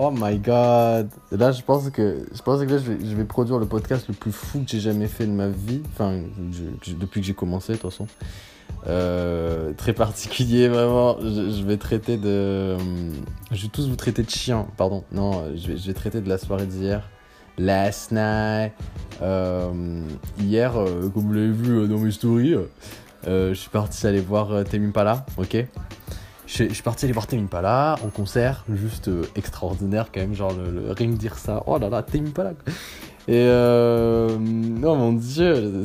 Oh my god. Là, je pense que, je pense que là, je vais, produire le podcast le plus fou que j'ai jamais fait de ma vie. Enfin, depuis que j'ai commencé, de toute façon. Euh, très particulier, vraiment. Je, vais traiter de. Je vais tous vous traiter de chiens, pardon. Non, je vais, je vais traiter de la soirée d'hier. Last night. Euh, hier, euh, comme vous l'avez vu euh, dans mes stories, euh, je suis parti aller voir euh, Tame Impala, ok? Je, suis parti aller voir Tame en concert, juste euh, extraordinaire quand même, genre le, le- rien que dire ça, oh là là, Tame Impala. Et euh, non mon dieu,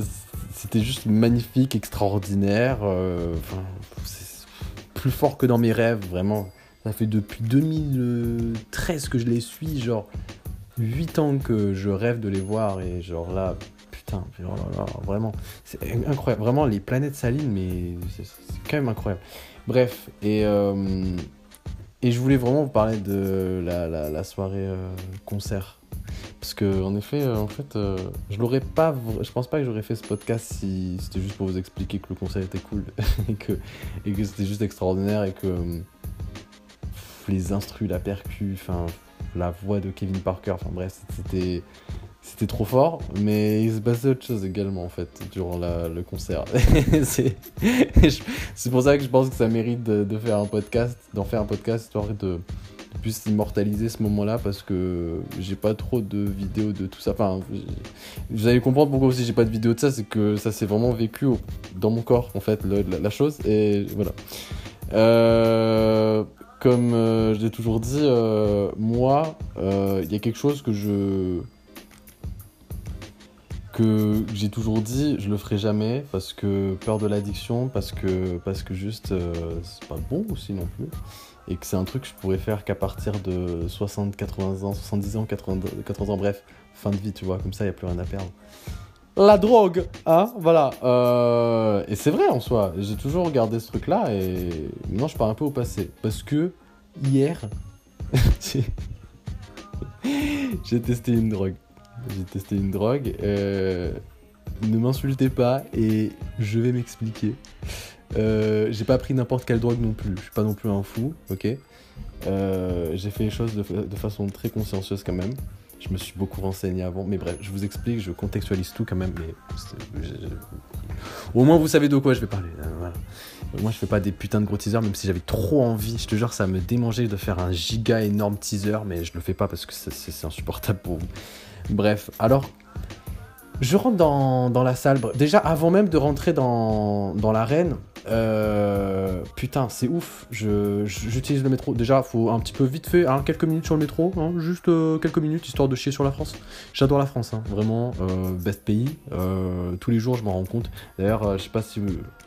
c'était juste magnifique, extraordinaire, euh, plus fort que dans mes rêves, vraiment. Ça fait depuis 2013 que je les suis, genre 8 ans que je rêve de les voir et genre là, putain, oh là là, vraiment, c'est incroyable, vraiment les planètes s'alignent mais c'est quand même incroyable. Bref, et, euh, et je voulais vraiment vous parler de la, la, soirée euh, concert. Parce que en effet, euh, en fait, je l'aurais pas, je pense pas que j'aurais fait ce podcast si c'était juste pour vous expliquer que le concert était cool et que, et que c'était juste extraordinaire et que les instrus, la percu, enfin la voix de Kevin Parker, enfin bref, c'était c'était trop fort, mais il se passait autre chose également en fait durant la- le concert. c'est pour ça que je pense que ça mérite de, faire un podcast, d'en faire un podcast histoire de, de plus immortaliser ce moment-là parce que j'ai pas trop de vidéos de tout ça. Enfin, vous allez comprendre pourquoi aussi j'ai pas de vidéo de ça, c'est que ça s'est vraiment vécu dans mon corps en fait la chose et voilà. Euh, comme euh, je l'ai toujours dit, euh, moi, euh, il y a quelque chose que je que j'ai toujours dit, je le ferai jamais parce que peur de l'addiction, parce que parce que juste euh, c'est pas bon aussi non plus et que c'est un truc que je pourrais faire qu'à partir de 60, 80 ans, 70 ans, 80, 80 ans, bref, fin de vie, tu vois, comme ça il y a plus rien à perdre. La drogue, hein, voilà. Euh, et c'est vrai en soi, j'ai toujours regardé ce truc-là et maintenant je pars un peu au passé parce que hier j'ai testé une drogue. J'ai testé une drogue. euh, ne m'insultez pas et je vais m'expliquer. Euh, j'ai pas pris n'importe quelle drogue non plus. Je suis pas non plus un fou, ok? Euh, j'ai fait les choses de, fa- de façon très consciencieuse quand même. Je me suis beaucoup renseigné avant, mais bref, je vous explique, je contextualise tout quand même. Mais au moins vous savez de quoi je vais parler. euh, voilà. Moi, je fais pas des putains de gros teasers, même si j'avais trop envie. Je te jure, ça me démangeait de faire un giga énorme teaser, mais je le fais pas parce que c'est insupportable pour vous. Bref, alors, je rentre dans, la salle. Déjà, avant même de rentrer dans l'arène, euh, putain, c'est ouf. J'utilise le métro. Déjà, faut un petit peu vite fait, hein, quelques minutes sur le métro, hein, juste euh, quelques minutes histoire de chier sur la France. J'adore la France, hein, vraiment, euh, best pays. Tous les jours, je m'en rends compte. D'ailleurs, je sais pas si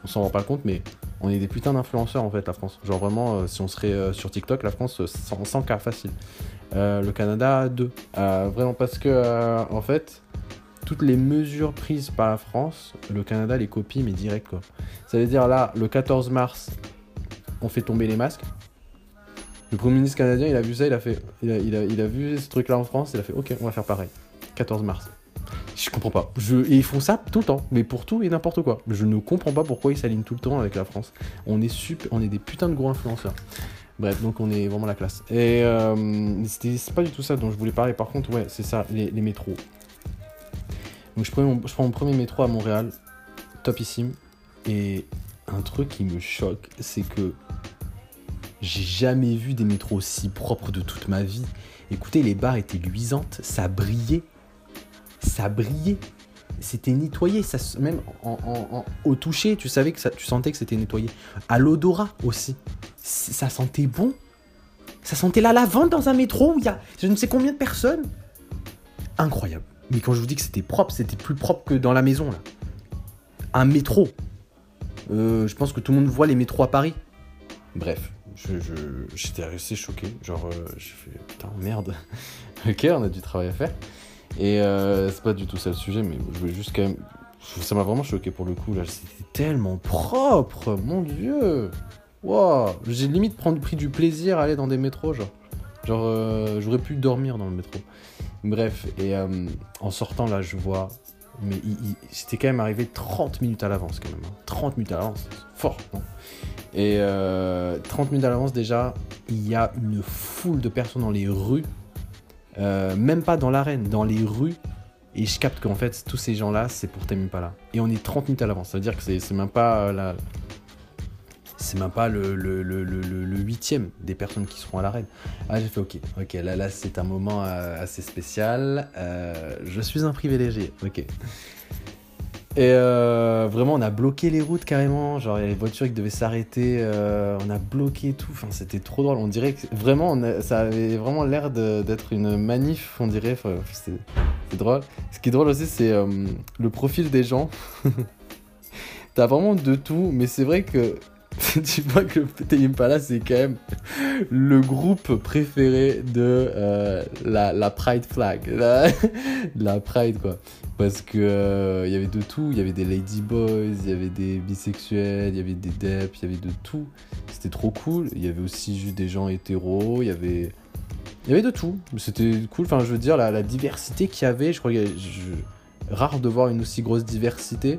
on s'en rend pas compte, mais on est des putains d'influenceurs en fait, la France. Genre vraiment, si on serait sur TikTok, la France, euh, 100, 100 cas facile. Le Canada, 2. vraiment parce que, en fait, toutes les mesures prises par la France, le Canada les copie, mais direct quoi. Ça veut dire là, le 14 mars, on fait tomber les masques. Le Premier ministre canadien, il a vu ça, il a fait, il a, vu ce truc-là en France, il a fait, ok, on va faire pareil. 14 mars. Je comprends pas. Et ils font ça tout le temps, mais pour tout et n'importe quoi. Je ne comprends pas pourquoi ils s'alignent tout le temps avec la France. On est super, on est des putains de gros influenceurs. Bref, donc on est vraiment la classe. Et euh, c'est pas du tout ça dont je voulais parler. Par contre, ouais, c'est ça, les métros. Donc je prends, mon, premier métro à Montréal, topissime. Et un truc qui me choque, c'est que j'ai jamais vu des métros aussi propres de toute ma vie. Écoutez, les barres étaient luisantes, ça brillait. Ça brillait. C'était nettoyé, ça, même au toucher, tu savais que ça, tu sentais que c'était nettoyé. À l'odorat aussi, ça sentait bon. Ça sentait la lavande dans un métro où il y a je ne sais combien de personnes. Incroyable. Mais quand je vous dis que c'était propre, c'était plus propre que dans la maison là. Un métro. Euh, je pense que tout le monde voit les métros à Paris. Bref, je- je- j'étais assez choqué. Genre, euh, j'ai fait putain, merde. ok, on a du travail à faire. Et euh, c'est pas du tout ça le sujet, mais je voulais juste quand même. Ça m'a vraiment choqué pour le coup. Là, c'était tellement propre, mon dieu. Wow, j'ai limite prendre- pris du plaisir à aller dans des métros, genre. Genre, euh, j'aurais pu dormir dans le métro. Bref, et euh, en sortant là, je vois. Mais il, c'était quand même arrivé 30 minutes à l'avance, quand même. hein. 30 minutes à l'avance, c'est fort. Et 30 minutes à l'avance déjà, il y a une foule de personnes dans les rues, même pas dans l'arène, dans les rues. Et je capte qu'en fait, tous ces gens-là, c'est pour Tame Impala. Et on est 30 minutes à l'avance. Ça veut dire que c'est même pas la, c'est même pas le, huitième des personnes qui seront à l'arène. Ah, j'ai fait ok, ok, là, là c'est un moment euh, assez spécial. Euh, je suis un privilégié, ok. Et euh, vraiment, on a bloqué les routes carrément. Genre, il y a les voitures qui devaient s'arrêter. on a bloqué tout. Enfin, c'était trop drôle. On dirait que vraiment, ça avait vraiment l'air d'être une manif, on dirait. c'est drôle. Ce qui est drôle aussi, c'est le profil des gens. T'as vraiment de tout, mais c'est vrai que tu vois que Tame Impala, c'est quand même le groupe préféré de euh, la, Pride Flag. La, Pride, quoi. Parce que euh, il y avait de tout. Il y avait des Ladyboys, il y avait des bisexuels, il y avait des Deps, il y avait de tout. C'était trop cool. Il y avait aussi juste des gens hétéros, il y avait. Il y avait de tout. C'était cool. Enfin, je veux dire, la, la diversité qu'il y avait, je crois que rare de voir une aussi grosse diversité.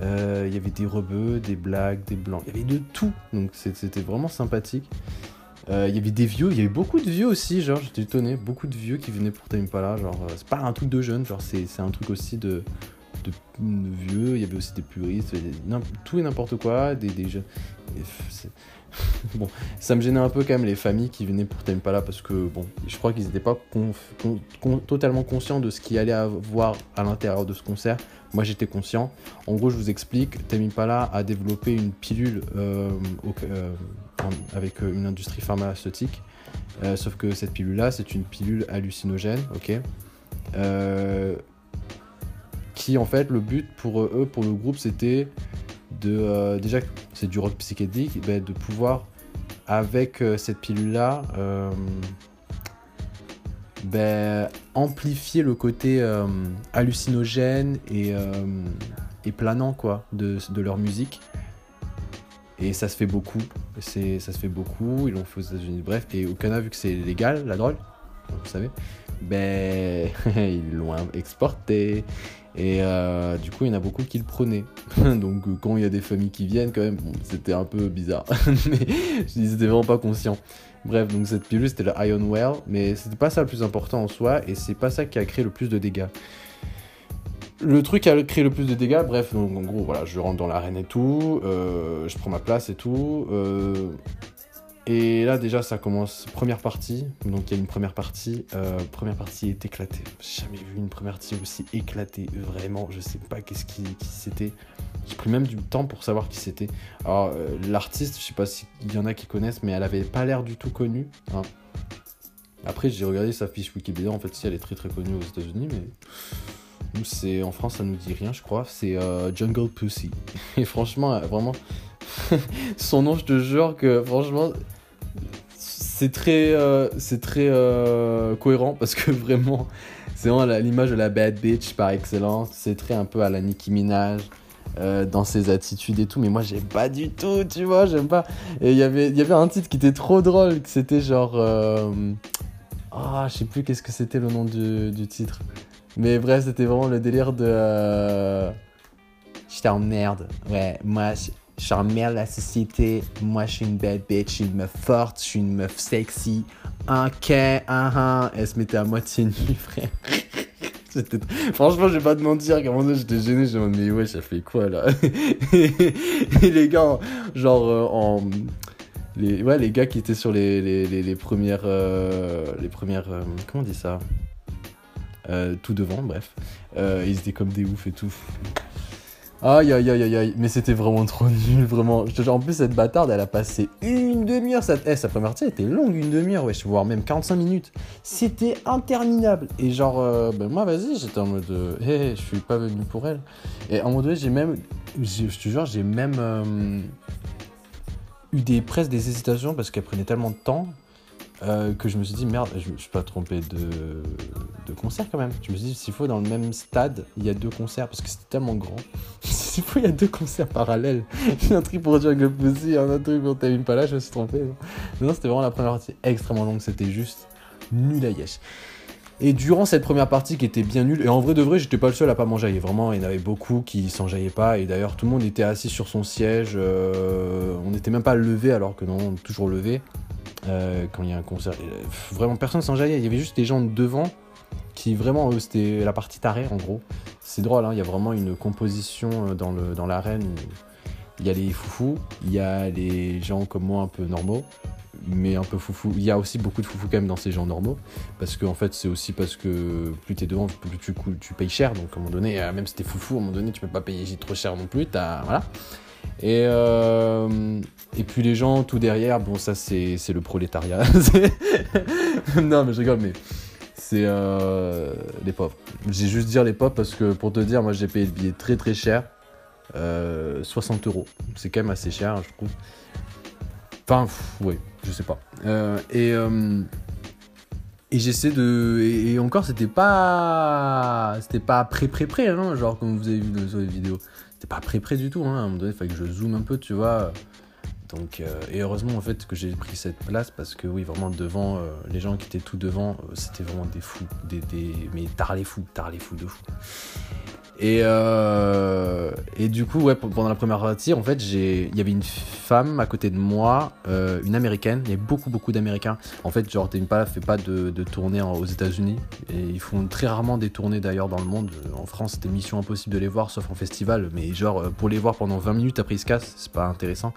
Euh, il y avait des rebeux, des blagues, des blancs. Il y avait de tout. Donc c'était vraiment sympathique. Euh, il y avait des vieux, il y avait beaucoup de vieux aussi, genre j'étais étonné, beaucoup de vieux qui venaient pour Impala, genre euh, c'est pas un truc de jeunes, genre c'est un truc aussi de, vieux, il y avait aussi des puristes, tout et n'importe quoi, des jeunes. bon, ça me gênait un peu quand même les familles qui venaient pour Time Impala parce que bon, je crois qu'ils n'étaient pas totalement conscients de ce qu'il allait avoir à l'intérieur de ce concert. Moi j'étais conscient. En gros, je vous explique, Temipala a développé une pilule euh, euh, avec euh, une industrie pharmaceutique. sauf que cette pilule-là, c'est une pilule hallucinogène, ok? Qui en fait, le but pour eux, pour le groupe, c'était de. déjà, c'est du rock psychédélique, ben, de pouvoir, avec cette pilule-là, ben, amplifier le côté euh, hallucinogène et, euh, planant quoi, de, leur musique. Et ça se fait beaucoup. Ça se fait beaucoup. Ils l'ont fait aux États-Unis. Bref, et au Canada, vu que c'est légal, la drogue, vous savez, ben, ils l'ont exporté. Et euh, du coup, il y en a beaucoup qui le prenaient. Donc, quand il y a des familles qui viennent, quand même, c'était un peu bizarre. Mais ils étaient vraiment pas conscients. Bref, donc cette pilule c'était le Iron Well, mais c'était pas ça le plus important en soi, et c'est pas ça qui a créé le plus de dégâts. Le truc qui a créé le plus de dégâts, bref, donc en gros, voilà, je rentre dans l'arène et tout, euh, je prends ma place et tout, euh, et là, déjà, ça commence. Première partie. Donc, il y a une première partie. Euh, première partie est éclatée. J'ai jamais vu une première partie aussi éclatée. Vraiment, je sais pas qu'est-ce qui, c'était. J'ai pris même du temps pour savoir qui c'était. Alors, euh, l'artiste, je sais pas s'il y en a qui connaissent, mais elle avait pas l'air du tout connue. Hein. Après, j'ai regardé sa fiche Wikipédia. En fait, si elle est très très connue aux États-Unis, mais c'est en France, ça nous dit rien, je crois. C'est euh, Jungle Pussy. Et franchement, vraiment, son nom, je te jure que franchement, c'est très, euh, c'est très euh, cohérent parce que vraiment, c'est vraiment l'image de la bad bitch par excellence. C'est très un peu à la Nicki Minaj. Euh, dans ses attitudes et tout mais moi j'aime pas du tout tu vois j'aime pas et y il y avait un titre qui était trop drôle c'était genre ah je sais plus qu'est-ce que c'était le nom du, du, titre mais bref c'était vraiment le délire de je t'emmerde ouais moi J'emmerde la société. Moi, je suis une bad bitch. Je suis une meuf forte. Je suis une meuf sexy. Ok, uh -huh. Elle se mettait à moitié nue, frère. Franchement, je vais pas te mentir, moment donné, j'étais gêné. Je me mais ouais, ça fait quoi là? Et les gars, genre, euh, en. Les, ouais, les gars qui étaient sur les, les, les, premières. Euh, les premières. Euh, comment on dit ça? Tout devant, bref. ils étaient comme des oufs et tout. Aïe aïe aïe aïe aïe, mais c'était vraiment trop nul, vraiment. Je en plus, cette bâtarde, elle a passé une demi-heure. Sa... Eh, sa première partie était longue, une demi-heure, ouais, voire même 45 minutes. C'était interminable. Et genre, euh, ben moi, vas-y, j'étais en mode, hé, euh, je suis pas venu pour elle. Et en mode, donné, j'ai même, je te jure, j'ai même euh, eu des presque des hésitations parce qu'elle prenait tellement de temps euh, que je me suis dit, merde, je, suis pas trompé de, concert quand même. Je me suis dit, s'il faut, dans le même stade, il y a deux concerts, parce que c'était tellement grand. s'il faut, il y a deux concerts parallèles. un truc pour Jungle Pussy, un autre truc pour Tame Pala, je me suis trompé. Non, c'était vraiment la première partie extrêmement longue, c'était juste nul à yesh. Et durant cette première partie qui était bien nulle, et en vrai de vrai, j'étais pas le seul à pas m'enjailler. Vraiment, il y en avait beaucoup qui s'enjaillaient pas. Et d'ailleurs, tout le monde était assis sur son siège. euh, on n'était même pas levé alors que non, toujours levé. Euh, quand il y a un concert. Euh, vraiment, personne s'enjaillait. Il y avait juste des gens devant qui vraiment, eux, c'était la partie tarée en gros. C'est drôle, hein, il y a vraiment une composition euh, dans dans l'arène il y a les foufous, il y a les gens comme moi un peu normaux, mais un peu foufou. Il y a aussi beaucoup de foufous quand même dans ces gens normaux, parce que en fait c'est aussi parce que plus t'es devant, plus tu, payes cher, donc à un moment donné, euh, même si t'es foufou, à un moment donné tu peux pas payer trop cher non plus, t'as voilà. Et, euh, et puis les gens tout derrière, bon ça c'est le prolétariat. Non mais je rigole, mais c'est euh, les pauvres. J'ai juste dire les pauvres parce que pour te dire, moi j'ai payé le billet très très cher. Euh, 60 euros. C'est quand même assez cher, je trouve. Enfin, ouais, je sais pas. Euh, et euh, et j'essaie de. Et, encore, c'était pas. C'était pas prêt, prêt, prêt, hein, genre comme vous avez vu dans- les vidéos. C'était pas prêt, prêt du tout, hein. À un moment donné, il fallait que je zoome un peu, tu vois. Donc, euh, et heureusement en fait que j'ai pris cette place parce que oui, vraiment devant, euh, les gens qui étaient tout devant, euh, c'était vraiment des fous, des, des, mais tard les fous, tard les fous de fous. Et, euh, et du coup, ouais, pendant la première partie, en fait, il y avait une femme à côté de moi, euh, une américaine. Il y avait beaucoup, beaucoup d'américains. En fait, genre, Impala fait pas de, de tournées en- aux États-Unis et ils font très rarement des tournées d'ailleurs dans le monde. En France, c'était mission impossible de les voir, sauf en festival. Mais genre, euh, pour les voir pendant 20 minutes après ils se cassent, c'est pas intéressant.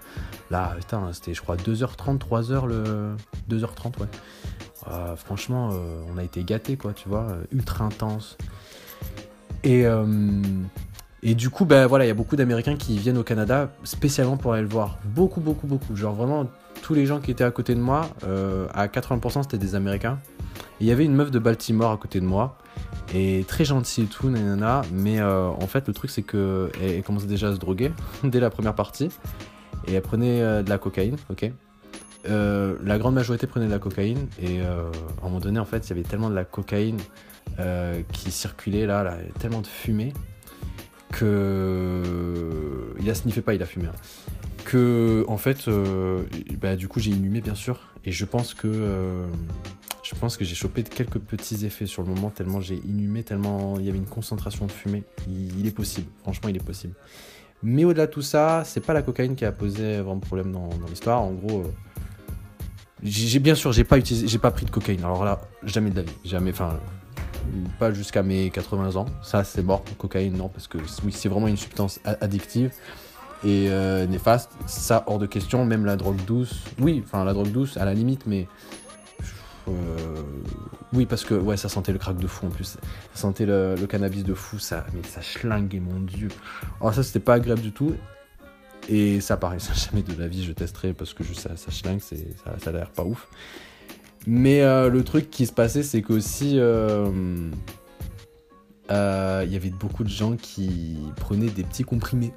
Là, putain, c'était, je crois, 2h30, 3h le. 2h30, ouais. Euh, franchement, on a été gâtés, quoi, tu vois, ultra intense. Et, euh, et du coup, ben voilà, il y a beaucoup d'Américains qui viennent au Canada spécialement pour aller le voir. Beaucoup, beaucoup, beaucoup. Genre vraiment, tous les gens qui étaient à côté de moi, euh, à 80%, c'était des Américains. Il y avait une meuf de Baltimore à côté de moi. Et très gentille et tout, nanana. Mais euh, en fait, le truc, c'est que elle, elle commençait déjà à se droguer dès la première partie. Et elle prenait de la cocaïne, ok La grande majorité prenait de la cocaïne. Et à un moment donné, en fait, il y avait tellement de la cocaïne euh, qui circulait là, là, tellement de fumée que il a sniffé pas, il a fumé. hein. Que en fait, euh, bah, du coup, j'ai inhumé bien sûr, et je pense que euh, je pense que j'ai chopé quelques petits effets sur le moment tellement j'ai inhumé, tellement il y avait une concentration de fumée. Il, est possible, franchement, il est possible. Mais au-delà de tout ça, c'est pas la cocaïne qui a posé vraiment problème dans, l'histoire. En gros, j'ai- bien sûr, j'ai pas utilisé, j'ai pas pris de cocaïne. Alors là, jamais de la vie, jamais. Enfin, pas jusqu'à mes 80 ans. Ça, c'est mort. Cocaïne, non, parce que oui, c'est vraiment une substance addictive et euh, néfaste. Ça, hors de question. Même la drogue douce, oui, enfin la drogue douce, à la limite, mais euh, oui, parce que ouais, ça sentait le crack de fou en plus. Ça sentait le, cannabis de fou. Ça, mais ça schlinguait, mon dieu. Alors ça, c'était pas agréable du tout. Et ça, pareil, ça, jamais de la vie je testerai parce que ça, ça schlingue, ça, ça a l'air pas ouf. Mais euh, le truc qui se passait, c'est qu'aussi, euh, euh, il y avait beaucoup de gens qui prenaient des petits comprimés.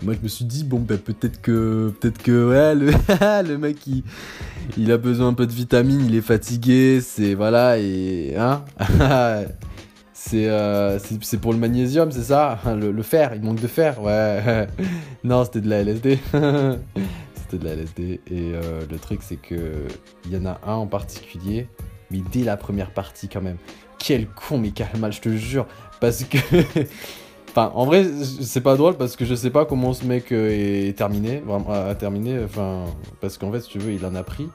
Et moi, je me suis dit, bon, ben, peut-être que, peut-être que, ouais, le, le mec, il, a besoin un peu de vitamines, il est fatigué, c'est, voilà, et, hein, c'est pour le magnésium, c'est ça, le, le fer, il manque de fer, ouais. non, c'était de la LSD. De la LSD. Et euh, le truc, c'est que il y en a un en particulier, mais dès la première partie quand même. Quel con, mais quel mal, je te jure. Parce que. enfin, en vrai, c'est pas drôle parce que je sais pas comment ce mec euh, est terminé, vraiment, a terminé. Enfin, parce qu'en fait, si tu veux, il en a pris.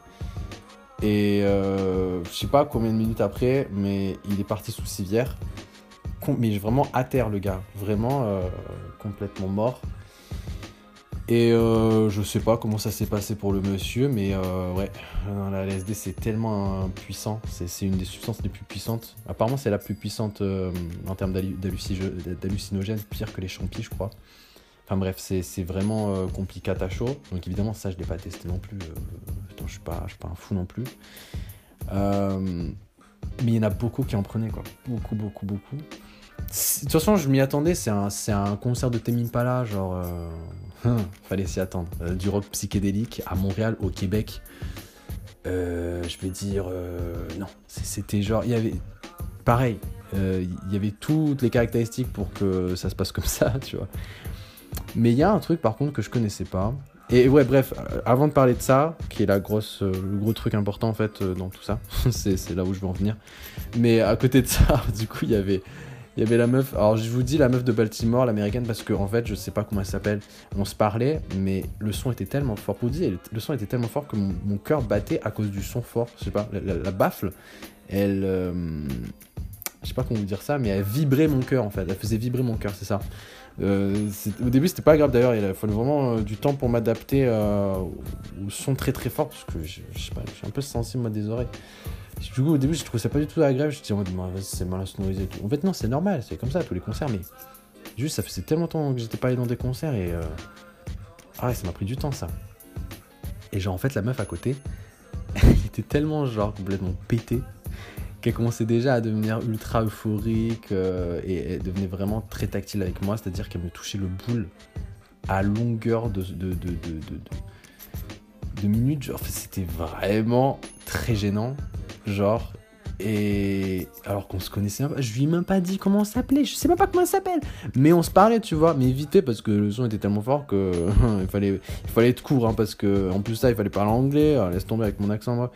Et euh, je sais pas combien de minutes après, mais il est parti sous civière. Mais vraiment à terre, le gars. Vraiment complètement mort. Et euh, je sais pas comment ça s'est passé pour le monsieur, mais euh, ouais, la LSD c'est tellement puissant, c'est une des substances les plus puissantes. Apparemment c'est la plus puissante euh, en termes d'hallu- d'halluci- d'hallucinogènes, pire que les champis je crois. Enfin bref, c'est vraiment euh, compliqué à chaud. Donc évidemment ça je l'ai pas testé non plus. je suis pas, pas un fou non plus. Mais il y en a beaucoup qui en prenaient quoi, beaucoup beaucoup beaucoup. De toute façon, je m'y attendais. C'est un, un concert de Tame Impala, genre. Hum, fallait s'y attendre. Euh, du rock psychédélique à Montréal, au Québec. Euh, je vais dire. euh, non. C'était genre. Il y avait. Pareil. Il y avait toutes les caractéristiques pour que ça se passe comme ça, tu vois. Mais il y a un truc par contre que je connaissais pas. Et ouais, bref, avant de parler de ça, qui est la grosse, le gros truc important en fait dans tout ça, c'est là où je veux en venir. Mais à côté de ça, du coup, il y avait, il y avait la meuf. Alors je vous dis la meuf de Baltimore, l'américaine, parce que en fait, je sais pas comment elle s'appelle. On se parlait, mais le son était tellement fort. Pour dire, le son était tellement fort que mon, cœur battait à cause du son fort. Je sais pas, la, baffle, elle, euh, je sais pas comment vous dire ça, mais elle vibrait mon cœur en fait. Elle faisait vibrer mon cœur, c'est ça. Euh, au début, c'était pas grave d'ailleurs. Il a fallu vraiment euh, du temps pour m'adapter euh, au au son très très fort parce que je, je sais pas, je suis un peu sensible moi des oreilles. Du coup, au début, je trouvais ça pas du tout agréable. Je disais, c'est mal sonorisé et tout. En fait, non, c'est normal, c'est comme ça tous les concerts, mais juste, ça faisait tellement longtemps que j'étais pas allé dans des concerts et. euh, Ah ouais, ça m'a pris du temps ça. Et genre, en fait, la meuf à côté, elle était tellement, genre, complètement pétée qu'elle commençait déjà à devenir ultra euphorique euh, et elle devenait vraiment très tactile avec moi, c'est-à-dire qu'elle me touchait le boule à longueur de, de, de, de- de minutes. Genre, c'était vraiment très gênant. Genre, et alors qu'on se connaissait pas, je lui ai même pas dit comment on s'appelait, je sais même pas comment elle s'appelle. Mais on se parlait, tu vois, mais vite fait parce que le son était tellement fort que il fallait, il fallait être court, hein, parce que en plus ça, il fallait parler anglais. Alors, laisse tomber avec mon accent, moi.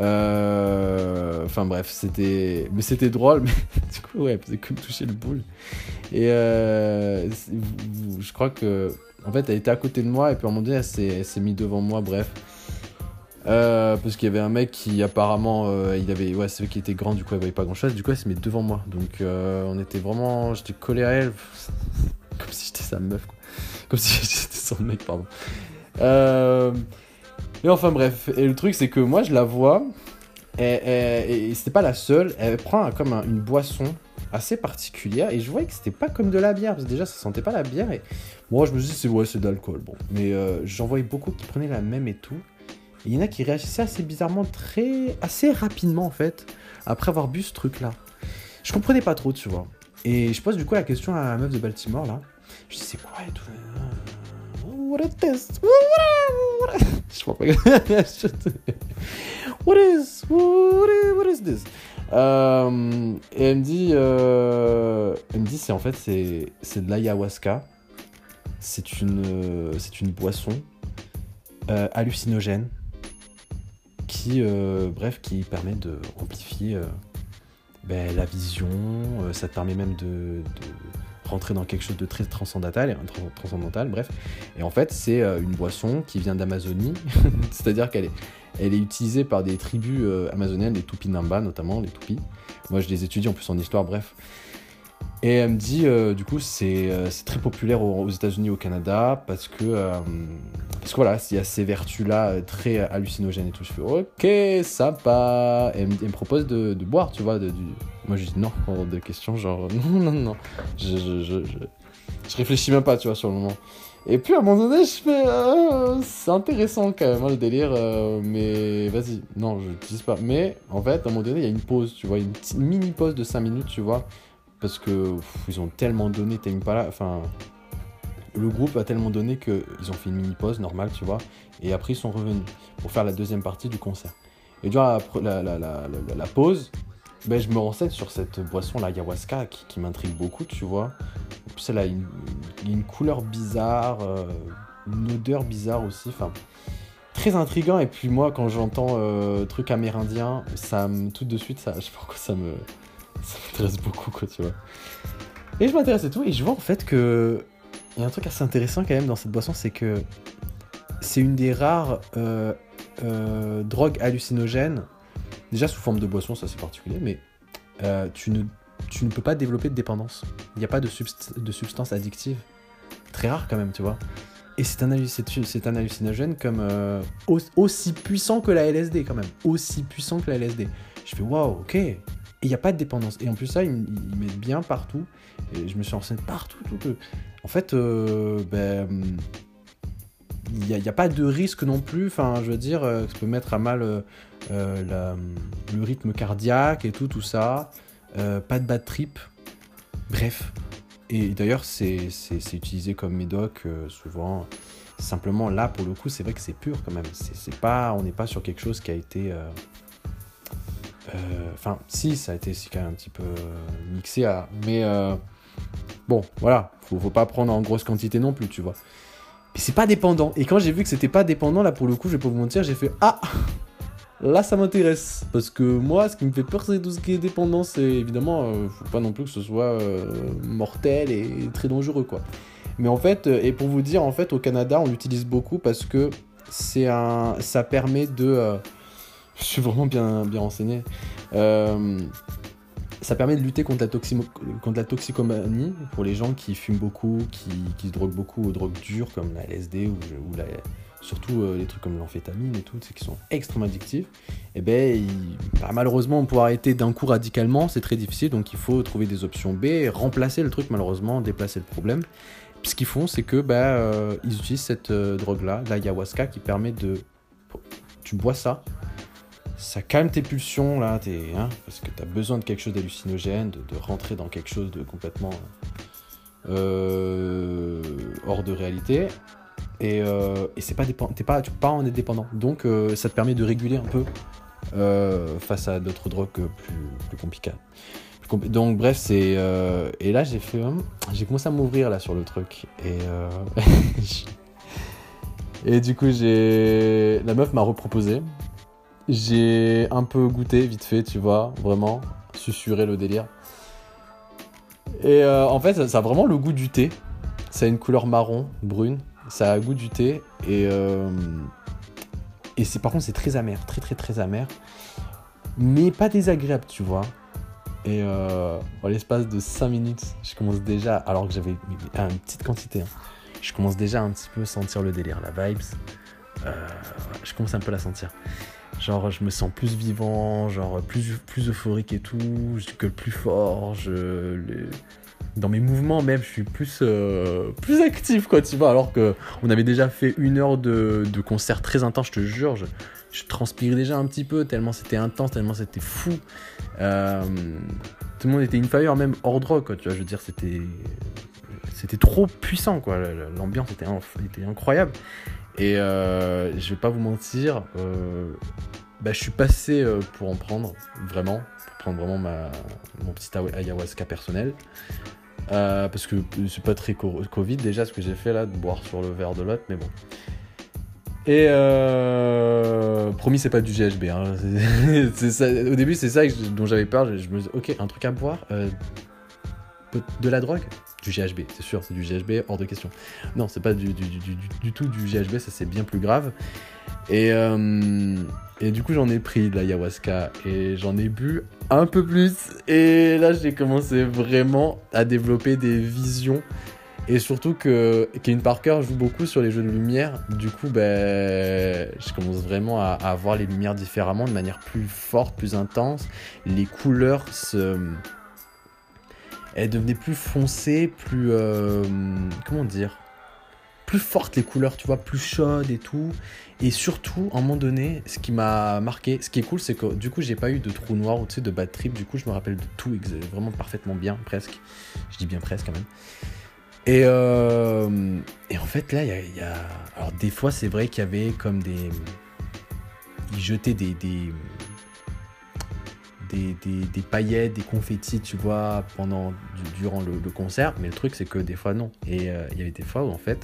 Euh, Enfin bref, c'était, mais c'était drôle, mais du coup ouais, c'est comme toucher le boule. Et euh, je crois que, en fait, elle était à côté de moi et puis à un moment donné, elle s'est mise devant moi, bref. Euh, parce qu'il y avait un mec qui apparemment euh, il avait ouais c'est vrai qu'il était grand du coup elle voyait pas grand chose du coup elle se met devant moi. Donc euh, on était vraiment j'étais collé à elle. Comme si j'étais sa meuf quoi. Comme si j'étais son mec pardon. Et enfin bref. Et le truc c'est que moi je la vois. Et, c'était pas la seule. Elle prend comme un- une boisson assez particulière. Et je voyais que c'était pas comme de la bière. Parce que déjà ça sentait pas la bière. Et moi je me suis dit c'est ouais c'est de l'alcool. Bon. Mais j'en voyais beaucoup qui prenaient la même et tout il y en a qui réagissaient assez bizarrement, très, assez rapidement en fait, après avoir bu ce truc-là. Je comprenais pas trop, tu vois. Et je pose du coup la question à la meuf de Baltimore là. Je dis c'est quoi et tout. What is this? Je crois pas. What is? What is, what is this? Euh, et elle me dit, euh, elle me dit c'est en fait c'est c'est de l'ayahuasca. C'est une euh, c'est une boisson hallucinogène qui, euh, bref, qui permet de amplifier euh, ben, la vision. euh, ça te permet même de, rentrer dans quelque chose de très transcendantal, transcendantal, bref. Et en fait, c'est une boisson qui vient d'Amazonie, c'est-à-dire qu'elle est, utilisée par des tribus amazoniennes, les Tupinamba notamment, les Tupis. Moi, je les étudie en plus en histoire, bref. Et elle me dit, euh, du coup, c'est euh, très populaire aux, aux États-Unis, au Canada, parce que, euh, parce que voilà, il y a ces vertus-là euh, très hallucinogènes et tout. Je fais, ok, sympa. Et elle, me- propose de, boire, tu vois. De, du... Moi, je dis non, hors de question, genre, non, non, non. Je, je, je, réfléchis même pas, tu vois, sur le moment. Et puis à un moment donné, je fais, c'est intéressant quand même, hein, le délire, mais vas-y, non, je n'utilise pas. Mais en fait, à un moment donné, il y a une pause, tu vois, une mini pause de 5 minutes, tu vois parce que ils ont tellement donné Tame Impala, enfin le groupe a tellement donné que ils ont fait une mini pause normale tu vois et après ils sont revenus pour faire la deuxième partie du concert. Et durant la, la, la, pause ben, je me renseigne sur cette boisson la ayahuasca qui, m'intrigue beaucoup tu vois. En plus elle a une couleur bizarre euh, une odeur bizarre aussi enfin très intriguant. Et puis moi quand j'entends euh, truc amérindien ça me tout de suite ça je sais pas pourquoi ça me ça m'intéresse beaucoup, quoi, tu vois. Et je m'intéresse et tout, et je vois en fait que. Il y a un truc assez intéressant quand même dans cette boisson, c'est que c'est une des rares euh, euh, drogues hallucinogènes, déjà sous forme de boisson, ça c'est particulier, mais euh, tu, ne, tu ne peux pas développer de dépendance. Il n'y a pas de, subst- de substance addictive. Très rare quand même, tu vois. Et c'est un, un hallucinogène comme au- aussi puissant que la LSD quand même. Aussi puissant que la LSD. Je fais waouh, ok. Et il n'y a pas de dépendance. Et en plus, ça, ils, ils- mettent bien partout. Et je me suis renseigné partout. Tout. En fait, euh, ben, il n'y a, pas de risque non plus. Enfin, je veux dire, euh, ça peut mettre à mal euh, le rythme cardiaque et tout, tout ça. Pas de bad trip. Bref. Et d'ailleurs, c'est utilisé comme médoc souvent. Simplement, là, pour le coup, c'est vrai que c'est pur quand même. C'est pas, on n'est pas sur quelque chose qui a été. Euh, Enfin, si, ça a été quand même un petit peu euh, mixé à. Mais euh, bon, voilà, faut, faut pas prendre en grosse quantité non plus, tu vois. c'est pas dépendant. Et quand j'ai vu que c'était pas dépendant, là pour le coup, je vais pas vous mentir, j'ai fait Ah Là, ça m'intéresse. Parce que moi, ce qui me fait peur, c'est tout ce qui est dépendant. C'est évidemment, faut pas non plus que ce soit mortel et très dangereux, quoi. Mais en fait, et pour vous dire, en fait, au Canada, on l'utilise beaucoup parce que c'est un, ça permet de. Je suis vraiment bien, bien renseigné. ça permet de lutter contre la, toxicomanie pour les gens qui fument beaucoup, qui, se droguent beaucoup aux drogues dures comme la LSD ou, ou la, surtout euh, les trucs comme l'amphétamine et tout, qui sont extrêmement addictifs, et eh ben, bah, malheureusement, pour arrêter d'un coup radicalement, c'est très difficile, donc il faut trouver des options B, remplacer le truc, malheureusement, déplacer le problème. ce qu'ils font, c'est que bah, euh, ils utilisent cette euh, drogue-là, l'ayahuasca, qui permet de. Tu bois ça, ça calme tes pulsions, là, hein, parce que tu as besoin de quelque chose d'hallucinogène, de, rentrer dans quelque chose de complètement hors de réalité. Et, euh, et c'est pas dépend, pas, tu pas en être dépendant. Donc euh, ça te permet de réguler un peu euh, face à d'autres drogues plus, plus compliquées. Donc bref, c'est et là j'ai fait, j'ai commencé à m'ouvrir là sur le truc et et du coup j'ai la meuf m'a reproposé. J'ai un peu goûté vite fait, tu vois, vraiment susurré le délire. Et en fait, ça a vraiment le goût du thé. Ça a une couleur marron, brune. Ça a goût du thé et euh, et c'est par contre c'est très amer, très très très amer, mais pas désagréable, tu vois. Et euh, en l'espace de 5 minutes, je commence déjà, alors que j'avais une petite quantité, hein, je commence déjà un petit peu à sentir le délire, la vibes. Euh, je commence un peu à la sentir. Genre, je me sens plus vivant, genre plus, plus euphorique et tout, je que plus fort, je, dans mes mouvements même, je suis plus, euh, plus actif, quoi, tu vois. Alors que on avait déjà fait une heure de, concert très intense, je te jure. Je, je, transpirais déjà un petit peu, tellement c'était intense, tellement c'était fou. Euh, tout le monde était in même hors drogue, quoi, tu vois. Je veux dire, c'était. C'était trop puissant, quoi. L'ambiance était, incroyable. Et euh, je vais pas vous mentir, euh, bah, je suis passé pour en prendre, vraiment. Pour prendre vraiment ma, mon petit ayahuasca personnel. Euh, parce que c'est pas très Covid déjà ce que j'ai fait là, de boire sur le verre de l'autre, mais bon. Et euh, promis, c'est pas du GHB. Hein. Au début, c'est ça dont j'avais peur. Je, me disais, ok, un truc à boire, euh, de la drogue, GHB, c'est sûr, c'est du GHB, hors de question. Non, c'est pas du, tout du GHB, ça c'est bien plus grave. Et, et du coup, j'en ai pris de l'ayahuasca et j'en ai bu un peu plus. Et là, j'ai commencé vraiment à développer des visions. Et surtout que Kevin Parker joue beaucoup sur les jeux de lumière. Du coup, ben, je commence vraiment à, voir les lumières différemment, de manière plus forte, plus intense. Les couleurs se... Elles devenaient plus foncées, plus... Euh, comment dire plus fortes les couleurs, tu vois, plus chaudes et tout. Et surtout, à un moment donné, ce qui m'a marqué, ce qui est cool, c'est que du coup, j'ai pas eu de trou noir ou tu sais, de bad trip. Du coup, je me rappelle de tout vraiment parfaitement bien, presque. Je dis bien presque quand même. Et, euh, et en fait, là, il y, a. Alors, des fois, c'est vrai qu'il y avait comme des. Ils jetaient des... Des, paillettes, des confettis, tu vois, pendant, durant le, concert. Mais le truc, c'est que des fois, non. Et euh, il y avait des fois où, en fait,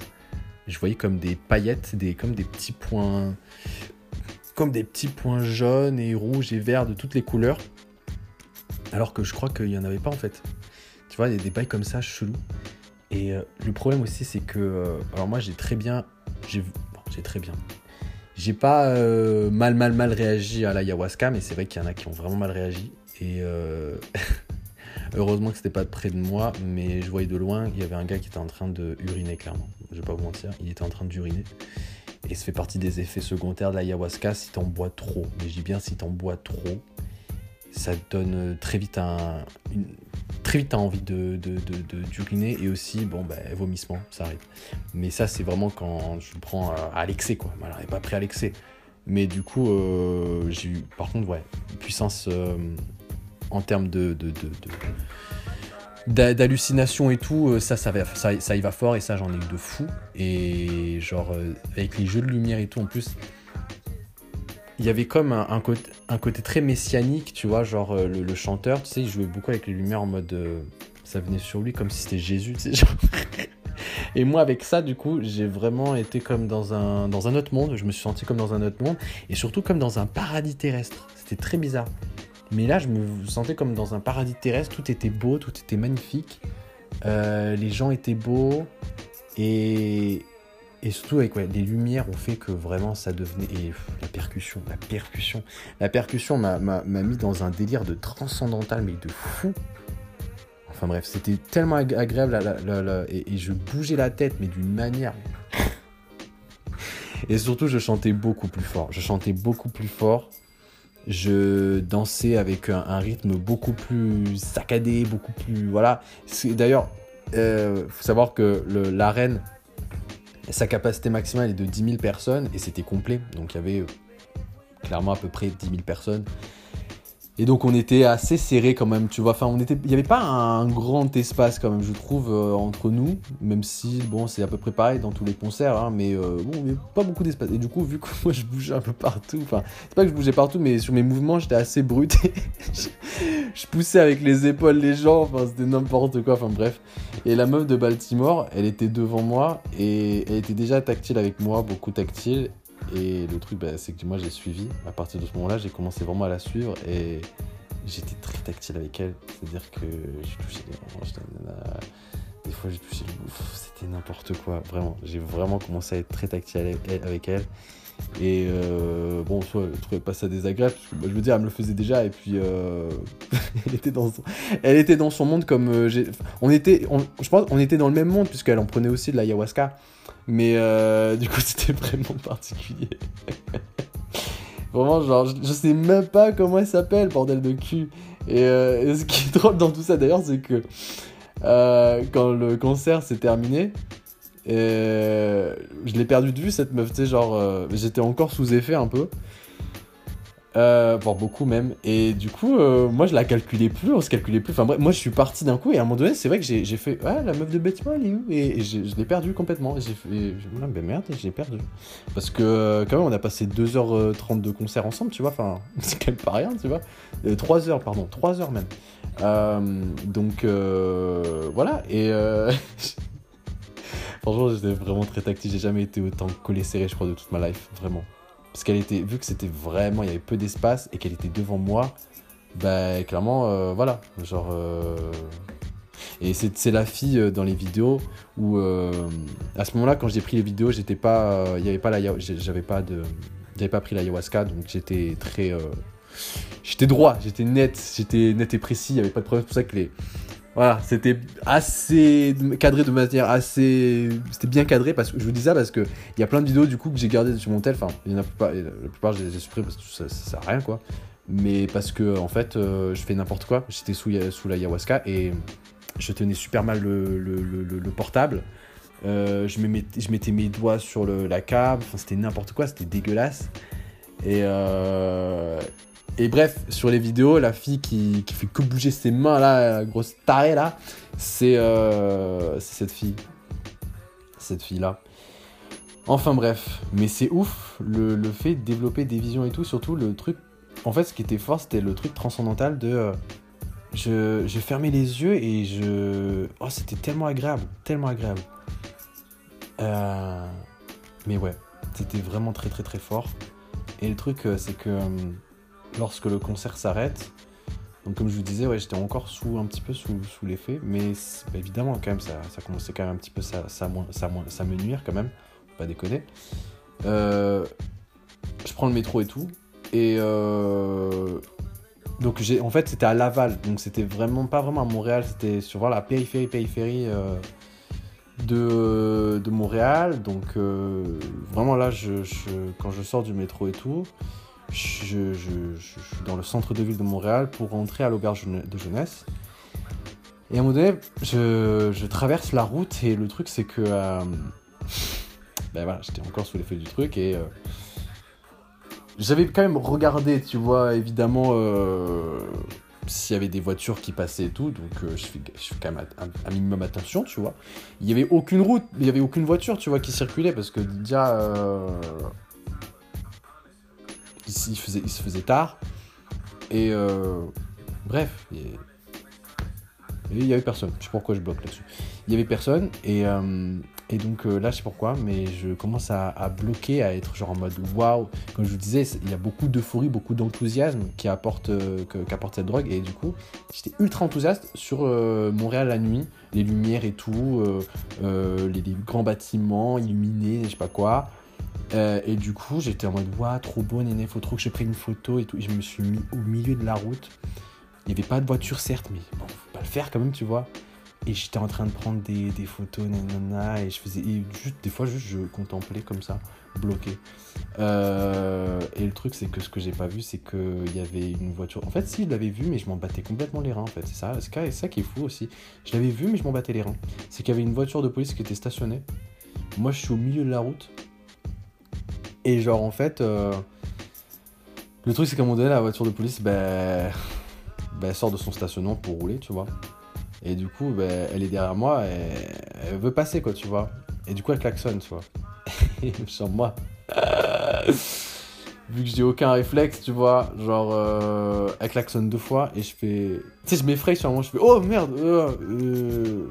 je voyais comme des paillettes, des, comme des petits points, comme des petits points jaunes et rouges et verts de toutes les couleurs. Alors que je crois qu'il n'y en avait pas en fait. Tu vois, il y a des pailles comme ça, chelou. Et euh, le problème aussi, c'est que. Euh, alors moi, j'ai très bien. J'ai j'ai très bien. J'ai pas euh, mal, mal, mal réagi à l'ayahuasca, mais c'est vrai qu'il y en a qui ont vraiment mal réagi. Et Heureusement que c'était pas près de moi, mais je voyais de loin, il y avait un gars qui était en train de uriner, clairement. Je vais pas vous mentir, il était en train d'uriner. Et ça fait partie des effets secondaires de l'ayahuasca si t'en bois trop. Mais je dis bien si t'en bois trop, ça donne euh, très vite un, très vite envie de, d'uriner et aussi bon bah, vomissement ça arrive. Mais ça c'est vraiment quand je prends à, l'excès quoi. Alors pas prêt à l'excès. Mais du coup euh, j'ai eu par contre ouais puissance euh, en termes de, d'hallucination et tout, ça ça, ça, ça, y va fort et ça j'en ai eu de fou. Et genre, avec les jeux de lumière et tout, en plus, il y avait comme un, côté, très messianique, tu vois, genre euh, le, chanteur, tu sais, il jouait beaucoup avec les lumières en mode. ça venait sur lui comme si c'était Jésus, tu sais. Et moi, avec ça, du coup, j'ai vraiment été comme dans un, dans un autre monde. Je me suis senti comme dans un autre monde. Et surtout comme dans un paradis terrestre. C'était très bizarre. Mais là, je me sentais comme dans un paradis terrestre. Tout était beau, tout était magnifique. Euh, les gens étaient beaux. Et, et surtout, avec ouais, les lumières ont fait que vraiment ça devenait. Et la percussion, la percussion. La percussion m'a mis dans un délire de transcendantal, mais de fou. Enfin bref, c'était tellement agréable et, je bougeais la tête, mais d'une manière. et surtout, je chantais beaucoup plus fort. Je chantais beaucoup plus fort. Je dansais avec un, rythme beaucoup plus saccadé, beaucoup plus. Voilà. D'ailleurs, il euh, faut savoir que l'arène, sa capacité maximale est de 10 000 personnes et c'était complet. Donc il y avait euh, clairement à peu près 10 000 personnes. Et donc on était assez serré quand même, tu vois. Enfin, on était, il n'y avait pas un grand espace quand même, je trouve, euh, entre nous. Même si, bon, c'est à peu près pareil dans tous les concerts, hein, mais euh, bon, avait pas beaucoup d'espace. Et du coup, vu que moi je bougeais un peu partout, enfin, c'est pas que je bougeais partout, mais sur mes mouvements, j'étais assez brut. je poussais avec les épaules les gens, enfin, c'était n'importe quoi, enfin bref. Et la meuf de Baltimore, elle était devant moi et elle était déjà tactile avec moi, beaucoup tactile. Et le truc, bah, c'est que moi, j'ai suivi. À partir de ce moment-là, j'ai commencé vraiment à la suivre et j'étais très tactile avec elle. C'est-à-dire que je touchais des fois, j'ai touché le C'était n'importe quoi, vraiment. J'ai vraiment commencé à être très tactile avec elle. Et euh, bon, soit je trouvais pas ça désagréable, bah, je veux dire, elle me le faisait déjà, et puis euh, elle, était dans son... monde comme euh, j'ai. On était, je pense, on était dans le même monde, puisqu'elle en prenait aussi de l'ayahuasca. Mais euh, du coup, c'était vraiment particulier. vraiment, genre, je, sais même pas comment elle s'appelle, bordel de cul. Et, et, ce qui est drôle dans tout ça, d'ailleurs, c'est que quand le concert s'est terminé, euh, je l'ai perdu de vue cette meuf, tu sais, genre, euh, j'étais encore sous effet un peu. Euh, voire beaucoup même. Et du coup, euh, moi je la calculais plus, on se calculait plus. Enfin bref, moi je suis parti d'un coup et à un moment donné, c'est vrai que j'ai fait Ah, la meuf de bâtiment elle est où? Et, je l'ai perdu complètement. J'ai fait ah, ben merde, j'ai perdu. Parce que quand même, on a passé 2h30 de concert ensemble, tu vois. Enfin, c'est quand même rien, tu vois. 3h, pardon, 3h même. donc voilà, et Franchement, j'étais vraiment très tactile. J'ai jamais été autant collé serré, je crois, de toute ma life. Vraiment. Parce qu'elle était, vu que c'était vraiment, il y avait peu d'espace et qu'elle était devant moi, bah clairement, euh, voilà. Genre. Euh, et c'est la fille euh, dans les vidéos où, à ce moment-là, quand j'ai pris les vidéos, j'étais pas. Il la. J'avais pas de. J'avais pas pris l'ayahuasca, donc j'étais très. j'étais droit, j'étais net, j'étais net et précis, il y avait pas de problème. C'est pour ça que les voilà, c'était assez cadré de manière assez. C'était bien cadré parce que je vous dis ça parce qu'il y a plein de vidéos du coup que j'ai gardées sur mon tel. Enfin, il y en a la plupart je les ai supprimées parce que ça, sert à rien quoi. Mais parce que en fait, euh, je fais n'importe quoi. J'étais sous, sous l'ayahuasca et je tenais super mal le, le, le, portable. Euh, je, mettais, je mettais mes doigts sur la câble. Enfin, c'était n'importe quoi, c'était dégueulasse. Et, euh, et bref, sur les vidéos, la fille qui, qui fait que bouger ses mains là, la grosse tarée là, c'est euh, cette fille. Cette fille là. Enfin bref, mais c'est ouf le, fait de développer des visions et tout, surtout le truc. En fait, ce qui était fort, c'était le truc transcendantal de. Euh, je, je, fermais les yeux et je. Oh, c'était tellement agréable, tellement agréable. Euh, mais ouais, c'était vraiment très très très fort. Et le truc, euh, c'est que lorsque le concert s'arrête. Donc comme je vous disais, j'étais encore sous un petit peu sous, l'effet, mais bah, évidemment quand même ça, ça, commençait quand même un petit peu ça, ça, me nuire quand même, pas déconner. Euh, je prends le métro et tout, et euh, donc en fait c'était à Laval, donc c'était vraiment pas vraiment à Montréal, c'était sur la périphérie périphérie euh, de, de Montréal, donc vraiment là je, quand je sors du métro et tout je, suis dans le centre de ville de Montréal pour rentrer à l'auberge de jeunesse. Et à un moment donné, je, traverse la route et le truc c'est que... Euh, ben voilà, j'étais encore sous l'effet du truc et... Euh, j'avais quand même regardé, tu vois, évidemment, euh, s'il y avait des voitures qui passaient et tout, donc je, fais, quand même un, minimum attention, tu vois. Il n'y avait aucune route, il n'y avait aucune voiture, tu vois, qui circulait, parce que déjà, il, se faisait tard. Et euh, bref, il y avait personne. Je sais pas pourquoi je bloque là-dessus. Il y avait personne et, euh, donc euh, là, je sais pourquoi, mais je commence à, bloquer, à être genre en mode waouh. Comme je vous disais, il y a beaucoup d'euphorie, beaucoup d'enthousiasme qui apporte, qu'apporte cette drogue. Et du coup, j'étais ultra enthousiaste sur Montréal la nuit, les lumières et tout, les, grands bâtiments illuminés, je sais pas quoi. Et du coup, j'étais en mode waouh, trop beau, néné, faut trop que je prenne une photo et tout. Et je me suis mis au milieu de la route. Il n'y avait pas de voiture, certes, mais bon, faut pas le faire quand même, tu vois. Et j'étais en train de prendre des, des photos, nanana, et je faisais. Et juste, des fois, juste, je contemplais comme ça, bloqué. Euh, et le truc, c'est que ce que j'ai pas vu, c'est qu'il y avait une voiture. En fait, si, je l'avais vu, mais je m'en battais complètement les reins, en fait. C'est ça, c'est ça qui est fou aussi. Je l'avais vu, mais je m'en battais les reins. C'est qu'il y avait une voiture de police qui était stationnée. Moi, je suis au milieu de la route. Et genre, en fait. Euh, le truc, c'est qu'à un moment donné, la voiture de police, ben. Ben, sort de son stationnement pour rouler, tu vois. Et du coup, ben, elle est derrière moi et elle veut passer, quoi, tu vois. Et du coup, elle klaxonne, tu vois. et genre, moi, vu que j'ai aucun réflexe, tu vois, genre, euh, elle klaxonne deux fois et je fais. Tu sais, je m'effraie sur moi, je fais Oh merde euh, euh.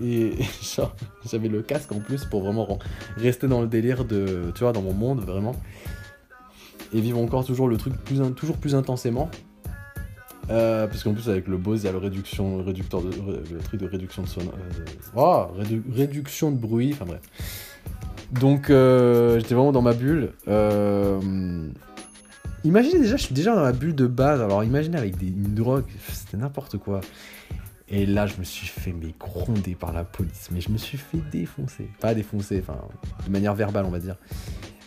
Et j'avais le casque en plus pour vraiment rester dans le délire de. Tu vois, dans mon monde, vraiment. Et vivre encore toujours le truc toujours plus intensément. Euh, parce qu'en plus avec le Bose il y a le réduction réducteur de, le truc de réduction de son euh, oh, réduction de bruit enfin bref donc euh, j'étais vraiment dans ma bulle imaginez déjà je suis déjà dans ma bulle de base alors imaginez avec des, une drogue c'était n'importe quoi et là je me suis fait mais gronder par la police. Mais je me suis fait défoncer. Pas défoncer enfin de manière verbale on va dire.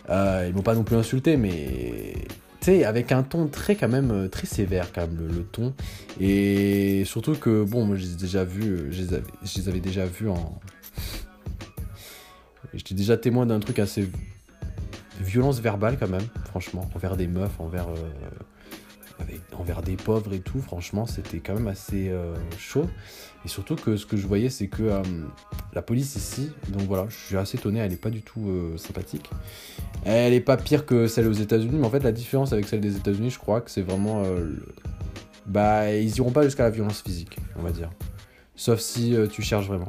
Ils m'ont pas non plus insulté mais sais, avec un ton très quand même euh, très sévère quand même le, ton. Et surtout que bon moi j'ai déjà vu euh, je les, avais, je les déjà vus en j'étais déjà témoin d'un truc assez violence verbale quand même franchement envers des meufs envers euh, envers des pauvres et tout, franchement, c'était quand même assez euh, chaud. Et surtout que ce que je voyais, c'est que euh, la police ici, donc voilà, je suis assez étonné, elle est pas du tout euh, sympathique. Elle est pas pire que celle aux États-Unis, mais en fait, la différence avec celle des États-Unis, je crois que c'est vraiment. Bah, ils iront pas jusqu'à la violence physique, on va dire. Sauf si tu cherches vraiment.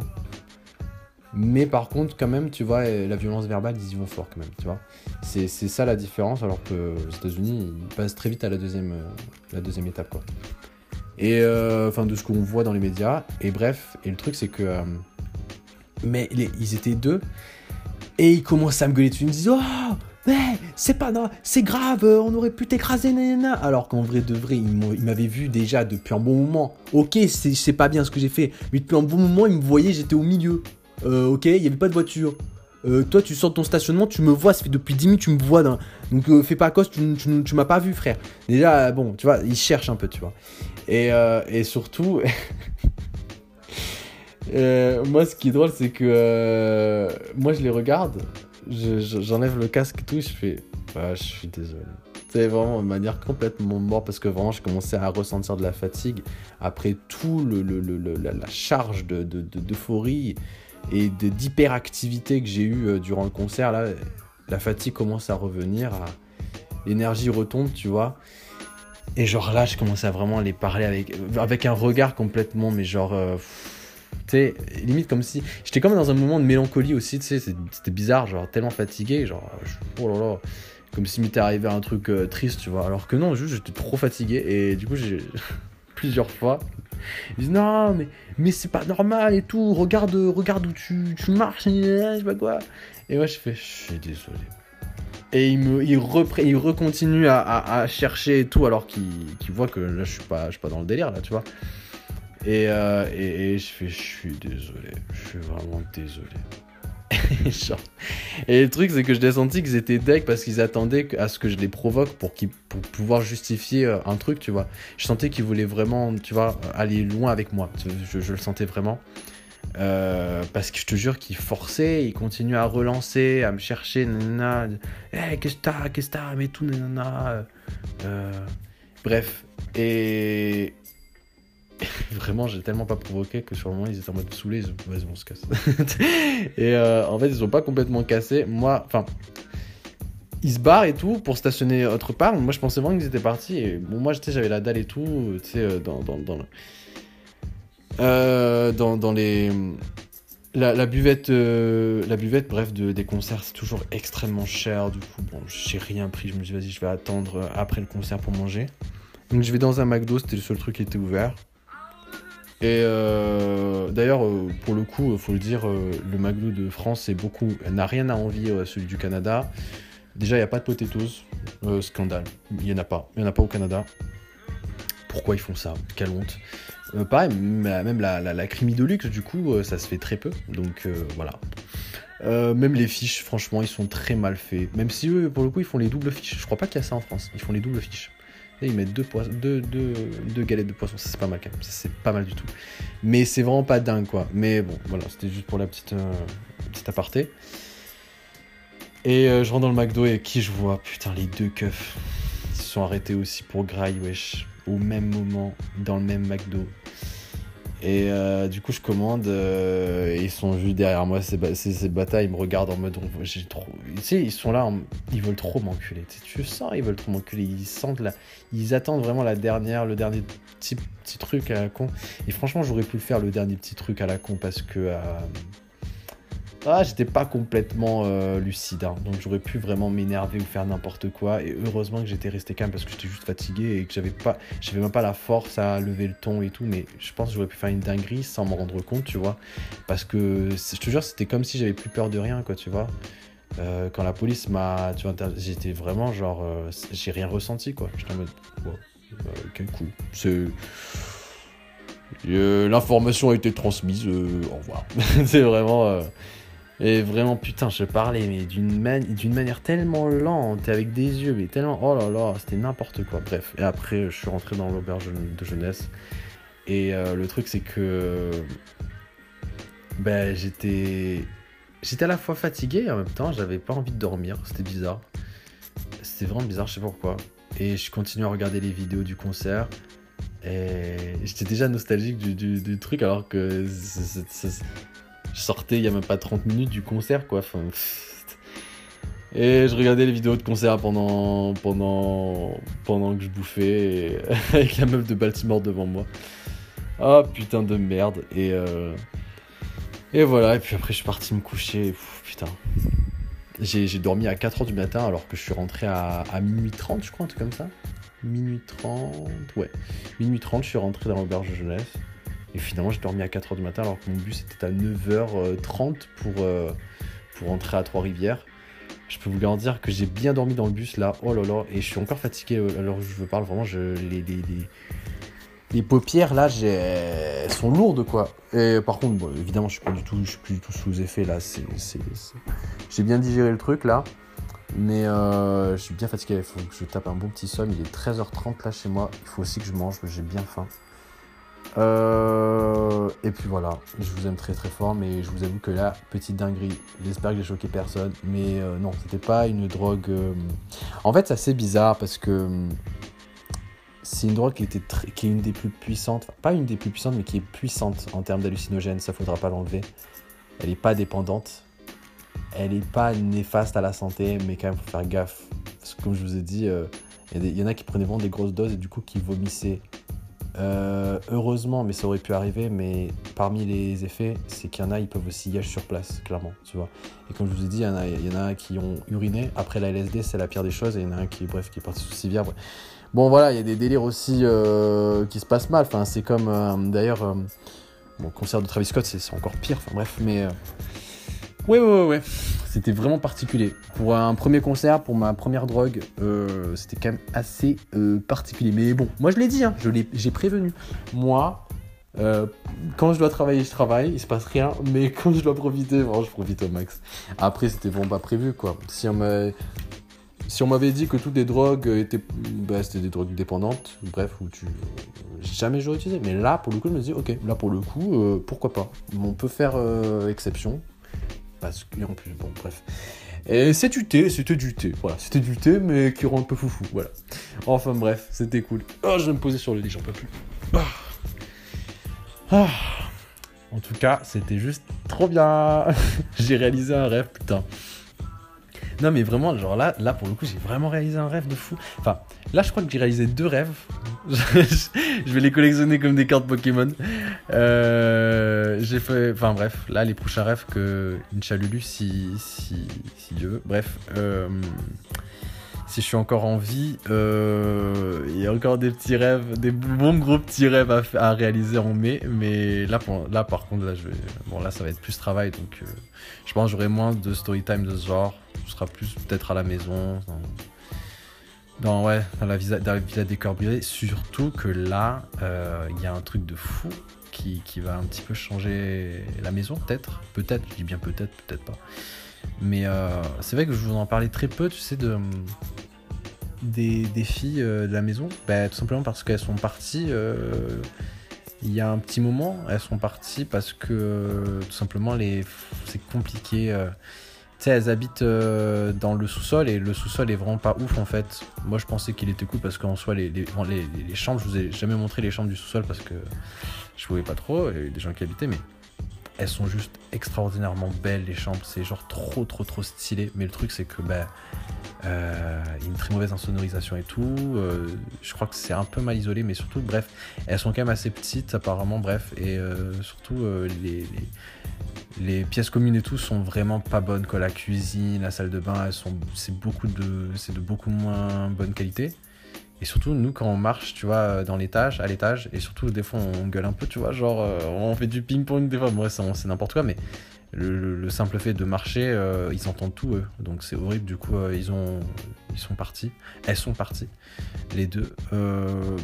Mais par contre, quand même, tu vois, la violence verbale, ils y vont fort quand même, tu vois. C'est ça la différence, alors que aux États-Unis, ils passent très vite à la deuxième, euh, la deuxième étape, quoi. Et euh, enfin, de ce qu'on voit dans les médias. Et bref, et le truc, c'est que. Euh, mais ils étaient deux, et ils commençaient à me gueuler dessus. Ils me disaient Oh, mais c'est pas c'est grave, on aurait pu t'écraser, nanana. Alors qu'en vrai de vrai, ils m'avaient vu déjà depuis un bon moment. Ok, c'est pas bien ce que j'ai fait, mais depuis un bon moment, ils me voyaient, j'étais au milieu. Euh, ok, il n'y avait pas de voiture. Euh, toi, tu sors de ton stationnement, tu me vois, ça fait depuis 10 minutes, tu me vois. Dans... Donc, euh, fais pas cause, tu, tu, m'as pas vu, frère. Déjà, bon, tu vois, ils cherchent un peu, tu vois. Et, surtout, moi, ce qui est drôle, c'est que moi, je les regarde, j'enlève le casque et tout, je fais, ah, je suis désolé. C'est vraiment de manière complètement mort parce que vraiment, je commençais à ressentir de la fatigue après tout le, la, charge d'euphorie. De, et d'hyperactivité que j'ai eu euh, durant le concert, là, la fatigue commence à revenir, l'énergie retombe, tu vois. Et genre là, je commençais à vraiment les parler avec, avec un regard complètement, mais genre, euh, tu sais, limite comme si, j'étais comme dans un moment de mélancolie aussi, tu sais, c'était bizarre, genre tellement fatigué, genre, oh là là, comme si m'était arrivé un truc euh, triste, tu vois. Alors que non, juste j'étais trop fatigué et du coup j'ai plusieurs fois ils disent non, mais, mais c'est pas normal et tout. Regarde, regarde où tu, tu marches, je sais pas quoi. Et moi, je fais, je suis désolé. Et il, me, il, il recontinue à, chercher et tout, alors qu'il voit que là, je suis pas, suis pas dans le délire, là, tu vois. Euh, et, et je fais, je suis désolé. Je suis vraiment désolé. et le truc, c'est que je senti qu'ils étaient deck parce qu'ils attendaient à ce que je les provoque pour, pouvoir justifier euh, un truc, tu vois. Je sentais qu'ils voulaient vraiment, tu vois, aller loin avec moi. Je, le sentais vraiment. Euh, parce que je te jure qu'ils forçaient, ils continuaient à relancer, à me chercher, nanana. Hey, qu'est-ce que t'as, qu'est-ce que t'as, mais tout, nanana. Euh, bref. Et, vraiment, j'ai tellement pas provoqué que sur le moment, ils étaient en mode saoulés. Ils ont vas-y, on se casse. et euh, en fait, ils sont pas complètement cassés. Moi, enfin, ils se barrent et tout pour stationner autre part. Moi, je pensais vraiment qu'ils étaient partis. Et bon, moi, j'avais la dalle et tout, tu sais, euh, dans, dans, dans, le... euh, dans, dans les la, buvette, euh, la buvette, bref, de, des concerts, c'est toujours extrêmement cher. Du coup, bon, j'ai rien pris. Je me suis dit, vas-y, je vais attendre après le concert pour manger. Donc, je vais dans un McDo, c'était le seul truc qui était ouvert. Et euh, d'ailleurs, euh, pour le coup, faut le dire, le McDo de France beaucoup, n'a rien à envier à celui du Canada. Déjà, il n'y a pas de potatoes. scandale. Il n'y en a pas. Il n'y en a pas au Canada. Pourquoi ils font ça? Quelle honte. Euh, pareil, même la, la, la de luxe, du coup, euh, ça se fait très peu. Donc euh, voilà. même les fiches, franchement, ils sont très mal faits. Même si eux, pour le coup, ils font les doubles fiches. Je crois pas qu'il y a ça en France. Ils font les doubles fiches. Et ils mettent deux, deux, deux, galettes de poisson. C'est pas mal quand même. C'est pas mal du tout. Mais c'est vraiment pas dingue, quoi. Mais bon, voilà, c'était juste pour la petite, petite aparté. Et je rentre dans le McDo et qui je vois? Putain, les deux keufs. Ils se sont arrêtés aussi pour Grail, wesh. Au même moment, dans le même McDo. Et euh, du coup, je commande euh, ils sont juste derrière moi, ces, ces, batailles, ils me regardent en mode. J'ai trop... Tu sais, ils sont là, ils veulent trop m'enculer. Tu sens, ils veulent trop m'enculer. Ils sentent là. Ils attendent vraiment la dernière, le dernier petit, truc à la con. Et franchement, j'aurais pu faire le dernier petit truc à la con parce que. Euh, ah, j'étais pas complètement euh, lucide, hein. donc j'aurais pu vraiment m'énerver ou faire n'importe quoi. Et heureusement que j'étais resté calme parce que j'étais juste fatigué et que j'avais pas, j'avais même pas la force à lever le ton et tout. Mais je pense que j'aurais pu faire une dinguerie sans m'en rendre compte, tu vois. Parce que je te jure, c'était comme si j'avais plus peur de rien, quoi, tu vois. Euh, quand la police m'a, j'étais vraiment genre, euh, j'ai rien ressenti, quoi. J'étais en mode, quel coup. C'est l'information a été transmise, au revoir. c'est vraiment. Et vraiment, putain, je parlais, mais d'une manière tellement lente, avec des yeux, mais tellement. Oh là là, c'était n'importe quoi. Bref, et après, je suis rentré dans l'auberge de jeunesse. Et euh, le truc, c'est que. Ben, j'étais. J'étais à la fois fatigué et en même temps, j'avais pas envie de dormir. C'était bizarre. C'était vraiment bizarre, je sais pourquoi. Et je continue à regarder les vidéos du concert. Et j'étais déjà nostalgique du, truc alors que je sortais il y a même pas 30 minutes du concert, quoi. Et je regardais les vidéos de concert pendant, pendant, pendant que je bouffais, avec la meuf de Baltimore devant moi. Oh putain de merde. Et, euh, et voilà, et puis après je suis parti me coucher. putain. J'ai dormi à 4h du matin alors que je suis rentré à, à minuit 30, je crois, un truc comme ça. Minuit 30, ouais. Minuit 30, je suis rentré dans l'auberge de jeunesse. Et finalement, j'ai dormi à 4h du matin alors que mon bus était à 9h30 pour, euh, pour rentrer à Trois-Rivières. Je peux vous garantir que j'ai bien dormi dans le bus là. Oh là là. Et je suis encore fatigué euh, alors je vous parle. Vraiment, je, les, les, les, paupières là, elles sont lourdes quoi. Et par contre, évidemment, je suis pas du tout, je suis plus du tout sous effet là. C'est, J'ai bien digéré le truc là. Mais euh, je suis bien fatigué, il faut que je tape un bon petit somme. Il est 13h30 là chez moi. Il faut aussi que je mange, j'ai bien faim. Euh, et puis voilà, je vous aime très très fort, mais je vous avoue que là, petite dinguerie, j'espère que j'ai choqué personne, mais euh, non, c'était pas une drogue. Euh, en fait, c'est assez bizarre parce que c'est une drogue qui, était qui est une des plus puissantes, pas une des plus puissantes, mais qui est puissante en termes d'hallucinogène, ça faudra pas l'enlever. Elle est pas dépendante, elle est pas néfaste à la santé, mais quand même, faut faire gaffe. Parce que comme je vous ai dit, il y, en a qui prenaient vraiment des grosses doses et du coup qui vomissaient euh, heureusement, mais ça aurait pu arriver, mais parmi les effets, c'est qu'il y en a, ils peuvent aussi y aller sur place, clairement, tu vois. Et comme je vous ai dit, il y en a, y a qui ont uriné. Après la LSD, c'est la pire des choses, et il y en a un qui, bref, qui est parti sous civière. Bon, voilà, il y a des délires aussi euh, qui se passent mal. Enfin, c'est comme, euh, d'ailleurs, le concert de Travis Scott, c'est encore pire. Enfin, bref, mais Ouais, ouais, ouais, ouais. C'était vraiment particulier. Pour un premier concert, pour ma première drogue, euh, c'était quand même assez euh, particulier. Mais bon, moi je l'ai dit, hein, j'ai prévenu. Moi, euh, quand je dois travailler, je travaille, il se passe rien. Mais quand je dois profiter, bon, je profite au max. Après, c'était vraiment pas prévu, quoi. Si on m'avait dit que toutes les drogues étaient, bah, c'était des drogues dépendantes, bref, où tu, jamais j'aurais utilisé. Mais là, pour le coup, je me dis, ok, là pour le coup, pourquoi pas. On peut faire exception parce en plus, bon, bref. C'est du thé, c'était du thé. Voilà, c'était du thé, mais qui rend un peu foufou. Voilà. Enfin, bref, c'était cool. Oh, je vais me poser sur le lit, j'en peux plus. Ah. Ah. En tout cas, c'était juste trop bien. J'ai réalisé un rêve, putain. Non, mais vraiment, genre là, là pour le coup, j'ai vraiment réalisé un rêve de fou. Enfin, là, je crois que j'ai réalisé deux rêves. je vais les collectionner comme des cartes Pokémon. Euh, j'ai fait. Enfin, bref, là, les prochains rêves que Inchalulu, si, si, si Dieu veut. Bref. Euh, si je suis encore en vie, euh, il y a encore des petits rêves, des bons gros petits rêves à, réaliser en mai. Mais là, là, par contre, là, je vais, bon, là, ça va être plus travail, donc je pense que j'aurai moins de story time de ce genre. Ce sera plus peut-être à la maison, dans, ouais, dans la villa, dans la. Surtout que là, euh, il y a un truc de fou qui, qui va un petit peu changer la maison, peut-être. Peut-être, je dis bien peut-être, peut-être pas. Mais euh, c'est vrai que je vous en parlais très peu, tu sais, de, des, filles euh, de la maison. Bah, tout simplement parce qu'elles sont parties. Euh, il y a un petit moment, elles sont parties parce que tout simplement les, c'est compliqué. Sais, elles habitent dans le sous-sol et le sous-sol est vraiment pas ouf en fait. Moi je pensais qu'il était cool parce qu'en soi, les, les, les, chambres, je vous ai jamais montré les chambres du sous-sol parce que je pouvais pas trop, a des gens qui habitaient, mais elles sont juste extraordinairement belles les chambres, c'est genre trop trop trop stylé. Mais le truc c'est que bah, euh, y a une très mauvaise insonorisation et tout. Euh, je crois que c'est un peu mal isolé, mais surtout bref, elles sont quand même assez petites apparemment, bref, et euh, surtout les, pièces communes et tout sont vraiment pas bonnes. Quoi. La cuisine, la salle de bain, c'est beaucoup de, beaucoup moins bonne qualité. Et surtout, nous, quand on marche, tu vois, euh, dans l'étage, à l'étage, et surtout, des fois, on gueule un peu, tu vois, genre, euh, on fait du ping-pong, des fois, bon, c'est n'importe quoi, mais le, simple fait de marcher, euh, ils entendent tout, eux. Donc, c'est horrible, du coup, ils, ont, sont partis. Elles sont parties, les deux. bon,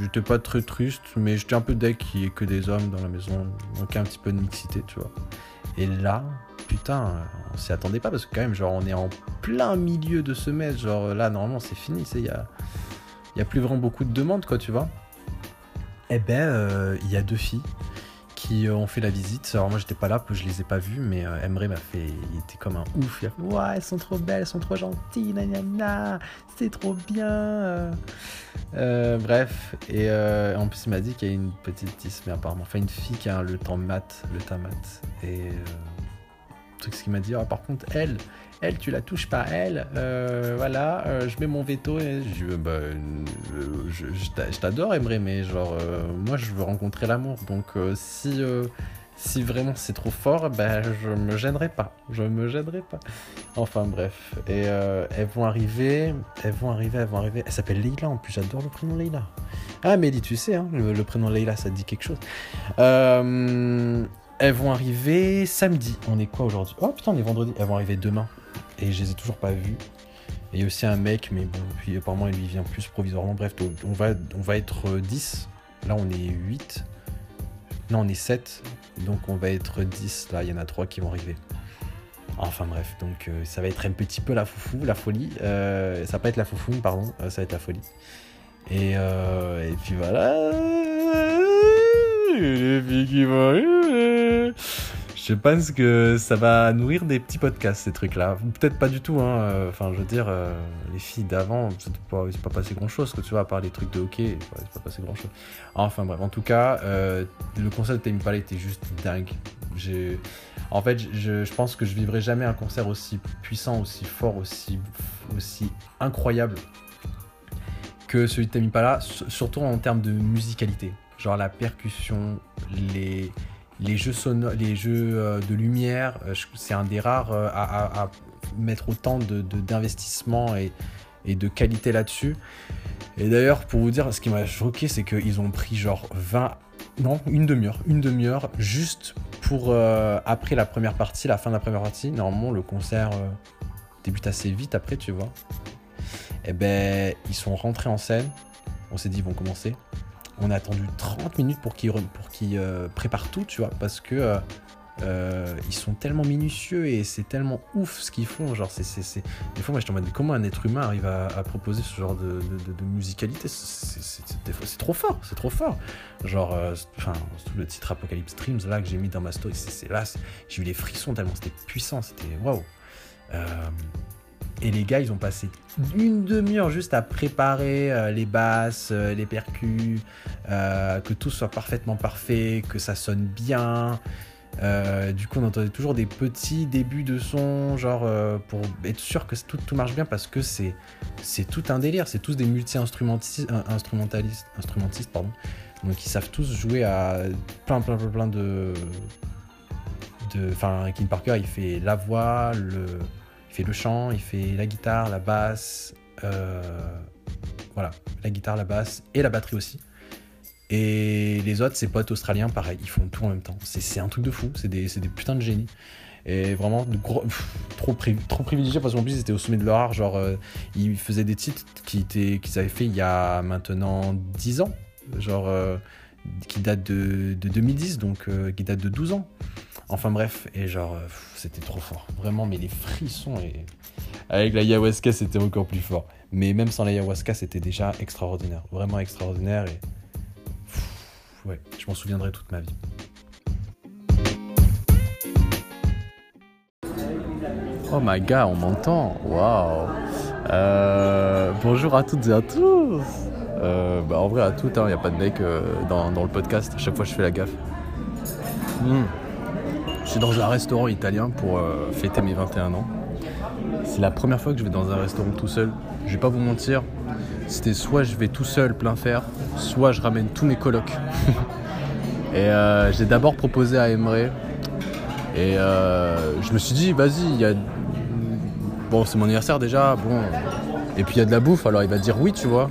j'étais pas très triste, mais j'étais un peu deck qu'il n'y ait que des hommes dans la maison, donc un petit peu de mixité, tu vois. Et là, putain, on s'y attendait pas parce que quand même, genre, on est en plein milieu de ce. Genre, là, normalement, c'est fini. Il y a, y a plus vraiment beaucoup de demandes, quoi, tu vois. Eh ben, euh, il y a deux filles qui ont fait la visite. Alors, moi, j'étais pas là, je les ai pas vues, mais euh, Emre m'a fait. Il était comme un ouf. Il a fait Ouais, elles sont trop belles, elles sont trop gentilles, nanana, c'est trop bien. Euh, bref, et en plus, il m'a dit qu'il y a une petite tisse, mais apparemment, enfin, une fille qui a le temps mat, le temps mat. Et truc ce qu'il m'a dit ah, par contre elle elle tu la touches pas elle. Euh, voilà euh, je mets mon veto et je bah, euh, je, je t'adore Emre mais genre moi je veux rencontrer l'amour. Donc si si vraiment c'est trop fort ben je me gênerai pas. Je me gênerai pas. Enfin bref. Et elles vont arriver elles vont arriver elles vont arriver. Elle s'appelle Leila en plus j'adore le prénom Leila. Ah Mélie tu sais hein, le, prénom Leila ça dit quelque chose. Elles vont arriver samedi. On est quoi aujourd'hui? Oh putain, on est vendredi. Elles vont arriver demain. Et je les ai toujours pas vues. Et il aussi un mec, mais bon, puis apparemment il vient plus provisoirement. Bref, on va, on va être 10. Là, on est 8. Non, on est 7. Donc on va être 10. Là, il y en a 3 qui vont arriver. Enfin bref, donc euh, ça va être un petit peu la foufou, la folie. Euh, ça va pas être la foufou, pardon, euh, ça va être la folie. Et, et puis voilà. Les filles qui vont je pense que ça va nourrir des petits podcasts, ces trucs-là. Peut-être pas du tout, hein. Euh, enfin, je veux dire, euh, les filles d'avant, c'est pas, pas passé grand-chose, que tu vois, à part les trucs de hockey, c'est pas passé grand-chose. Enfin, bref, en tout cas, euh, le concert de Tame Impala était juste dingue. En fait, je, pense que je vivrai jamais un concert aussi puissant, aussi fort, aussi, aussi incroyable que celui de Tame Impala, surtout en termes de musicalité. Genre la percussion, les les jeux, euh, de lumière, euh, c'est un des rares euh, à, mettre autant d'investissement et, de qualité là-dessus. Et d'ailleurs, pour vous dire, ce qui m'a choqué, c'est qu'ils ont pris genre 20, non, une demi-heure, une demi-heure, juste pour, après la première partie, la fin de la première partie, normalement, le concert débute assez vite après, tu vois. Et eh ben, ils sont rentrés en scène, on s'est dit, ils vont commencer. On a attendu 30 minutes pour qu'ils euh, préparent tout, tu vois, parce que euh, euh, ils sont tellement minutieux et c'est tellement ouf ce qu'ils font. Genre, c'est, Des fois, moi, je demande comment un être humain arrive à, proposer ce genre de, musicalité. C'est, trop fort, c'est trop fort. Genre, enfin, le titre Apocalypse Streams là que j'ai mis dans ma story, c'est, là, j'ai eu les frissons tellement c'était puissant, c'était waouh. Et les gars, ils ont passé une demi-heure juste à préparer euh, les basses, euh, les percus, euh, que tout soit parfaitement parfait, que ça sonne bien. Du coup, on entendait toujours des petits débuts de son, genre pour être sûr que tout, tout marche bien parce que c'est c'est tout un délire. C'est tous des multi-instrumentistes, instrumentalistes, pardon. Donc ils savent tous jouer à plein, plein, plein, plein de, de. Enfin, King Parker, il fait la voix, le, fait le chant, il fait la guitare, la basse, euh, voilà, la guitare, la basse et la batterie aussi. Et les autres, ses potes australiens, pareil, ils font tout en même temps. C'est un truc de fou, c'est des, des putains de génies. Et vraiment, trop, trop privilégié parce qu'en plus, ils étaient au sommet de leur art. Genre, euh, ils faisaient des titres qu'ils qu'ils avaient fait il y a maintenant 10 ans. Genre, euh, qui datent de, de 2010, donc euh, qui datent de 12 ans. Enfin bref, et genre, c'était trop fort. Vraiment, mais les frissons. Et... Avec la ayahuasca, c'était encore plus fort. Mais même sans la ayahuasca, c'était déjà extraordinaire. Vraiment extraordinaire. Et ouais, je m'en souviendrai toute ma vie. Oh my god, on m'entend. Waouh. Euh, bonjour à toutes et à tous. Euh, bah en vrai, à toutes, il hein, n'y a pas de mec euh, dans, dans, le podcast. À chaque fois, je fais la gaffe. Hmm. Je suis dans un restaurant italien pour fêter mes 21 ans. C'est la première fois que je vais dans un restaurant tout seul. Je vais pas vous mentir, c'était soit je vais tout seul plein fer, soit je ramène tous mes colocs. et j'ai d'abord proposé à Emre. Et je me suis dit, vas-y, il y a bon, c'est mon anniversaire déjà, bon. Et puis il y a de la bouffe, alors il va dire oui, tu vois.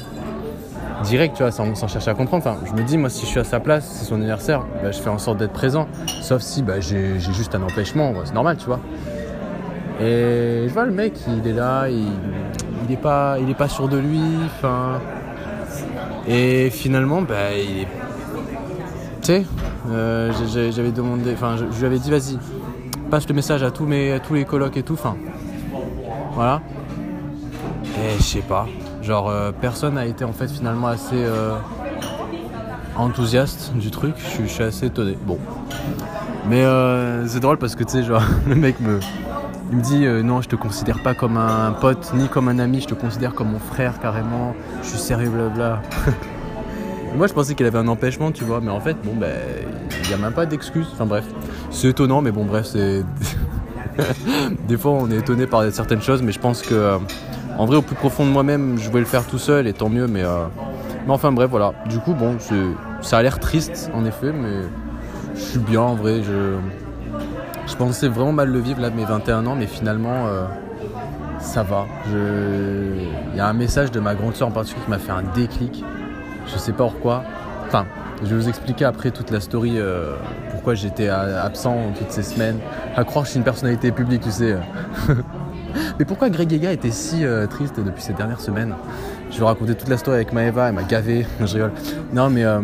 Direct, tu vois, sans, chercher à comprendre. Enfin, je me dis, moi, si je suis à sa place, c'est son anniversaire, bah, je fais en sorte d'être présent. Sauf si bah, j'ai juste un empêchement, c'est normal, tu vois. Et je vois le mec, il est là, il, il est pas, pas sûr de lui. Et finalement, bah, il est. Tu sais, euh, j'avais demandé, enfin, je, lui avais dit, vas-y, passe le message à tous, mes, à tous les colocs et tout, enfin voilà. Et je sais pas. Genre, euh, personne n'a été en fait finalement assez euh, enthousiaste du truc. Je suis assez étonné. Bon. Mais euh, c'est drôle parce que tu sais, genre, le mec me. Il me dit non, je te considère pas comme un pote ni comme un ami, je te considère comme mon frère carrément. Je suis sérieux, blabla. Moi, je pensais qu'il avait un empêchement, tu vois, mais en fait, bon, ben, il n'y a même pas d'excuse. Enfin bref, c'est étonnant, mais bon, bref, c'est. des fois, on est étonné par certaines choses, mais je pense que, en vrai, au plus profond de moi-même, je voulais le faire tout seul, et tant mieux. Mais, euh, mais enfin, bref, voilà. Du coup, bon, ça a l'air triste, en effet, mais je suis bien, en vrai. Je, je pensais vraiment mal le vivre là mes 21 ans, mais finalement, euh, ça va. Il y a un message de ma grande soeur en particulier qui m'a fait un déclic. Je sais pas pourquoi. Enfin, je vais vous expliquer après toute la story pourquoi j'étais absent toutes ces semaines. À croire que je suis une personnalité publique, tu sais. Mais pourquoi Greg Ega était si euh, triste depuis ces dernières semaines? Je vais raconter toute la story avec Maeva, elle m'a gavé, je rigole. Non mais euh,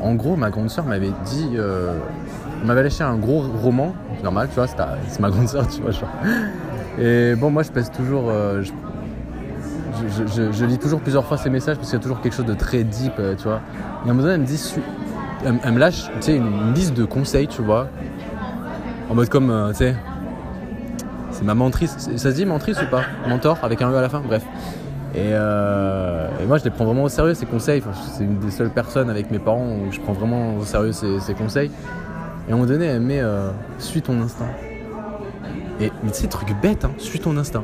en gros, ma grande sœur m'avait dit, euh, m'avait lâché un gros roman, normal, tu vois, c'est ma grande sœur, tu vois. Et bon, moi je pèse toujours, je, lis toujours plusieurs fois ces messages parce qu'il y a toujours quelque chose de très deep, tu vois. Et à un moment donné, elle me dit, elle, me lâche tu sais, une, liste de conseils, tu vois. En mode comme, euh, tu sais, c'est ma mentrice. Ça se dit mentrice ou pas? Mentor avec un E à la fin? Bref. Euh, et, moi, je les prends vraiment au sérieux, ces conseils. c'est une des seules personnes avec mes parents où je prends vraiment au sérieux ces, conseils. Et à un moment donné, elle met euh, Suis ton instinct. Et, mais tu sais, truc bête, hein, suis ton instinct.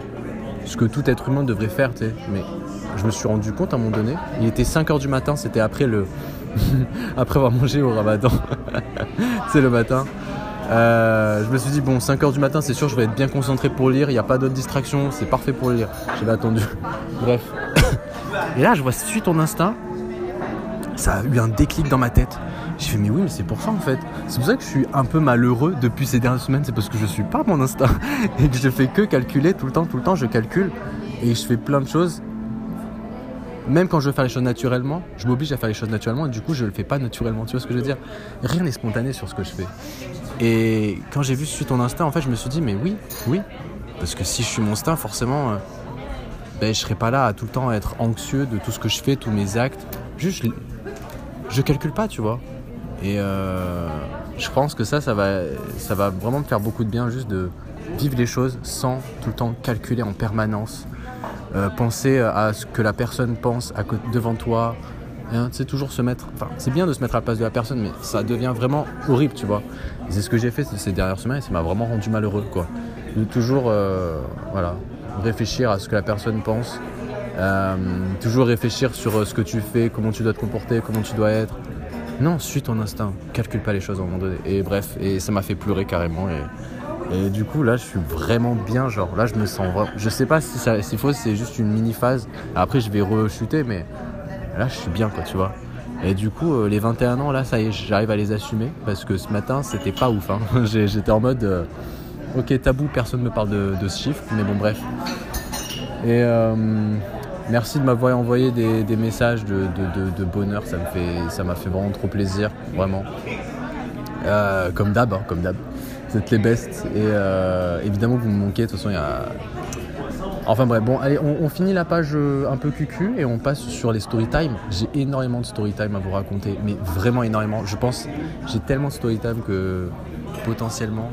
Ce que tout être humain devrait faire, tu sais. Mais je me suis rendu compte à un moment donné, il était 5h du matin, c'était après le, après avoir mangé au ramadan. c'est le matin. Euh, je me suis dit, bon, 5h du matin, c'est sûr, je vais être bien concentré pour lire. Il n'y a pas d'autres distractions, c'est parfait pour lire. J'avais attendu. Bref. Et là, je vois suite ton instinct. Ça a eu un déclic dans ma tête. Je fais, mais oui, mais c'est pour ça en fait. C'est pour ça que je suis un peu malheureux depuis ces dernières semaines. C'est parce que je suis pas mon instinct. Et que je fais que calculer tout le temps, tout le temps, je calcule. Et je fais plein de choses même quand je veux faire les choses naturellement, je m'oblige à faire les choses naturellement et du coup je le fais pas naturellement. Tu vois ce que je veux dire? Rien n'est spontané sur ce que je fais. Et quand j'ai vu suis ton instinct, en fait, je me suis dit mais oui, oui, parce que si je suis mon instinct, forcément, euh, ben, je pas là à tout le temps être anxieux de tout ce que je fais, tous mes actes. Juste, je, calcule pas, tu vois. Et euh, je pense que ça, ça va, ça va vraiment me faire beaucoup de bien, juste de vivre les choses sans tout le temps calculer en permanence euh, penser à ce que la personne pense devant toi, Hein, tu sais, toujours se mettre. Enfin, c'est bien de se mettre à la place de la personne, mais ça devient vraiment horrible, tu vois. C'est ce que j'ai fait ces dernières semaines et ça m'a vraiment rendu malheureux, quoi. De toujours, euh, voilà, réfléchir à ce que la personne pense. Euh, toujours réfléchir sur ce que tu fais, comment tu dois te comporter, comment tu dois être. Non, suis ton instinct. Calcule pas les choses à un moment donné. Et bref, et ça m'a fait pleurer carrément. Et, et, du coup, là, je suis vraiment bien. Genre, là, je me sens. Je sais pas si c'est faux, c'est juste une mini phase. Après, je vais rechuter, mais là, je suis bien, quoi, tu vois. Et du coup, euh, les 21 ans, là, ça y est, j'arrive à les assumer. Parce que ce matin, c'était pas ouf. Hein. J'étais en mode. Euh, ok, tabou, personne me parle de, ce chiffre. Mais bon, bref. Et. Euh, Merci de m'avoir envoyé des, messages de, bonheur, ça me fait, m'a fait vraiment trop plaisir, vraiment. Comme d'hab, hein, comme d'hab. Êtes les best et euh, évidemment vous me manquez. De toute façon, il y a. Enfin bref, bon, allez, on, finit la page euh, un peu cucu et on passe sur les story time. J'ai énormément de story time à vous raconter, mais vraiment énormément. Je pense, j'ai tellement de story time que potentiellement,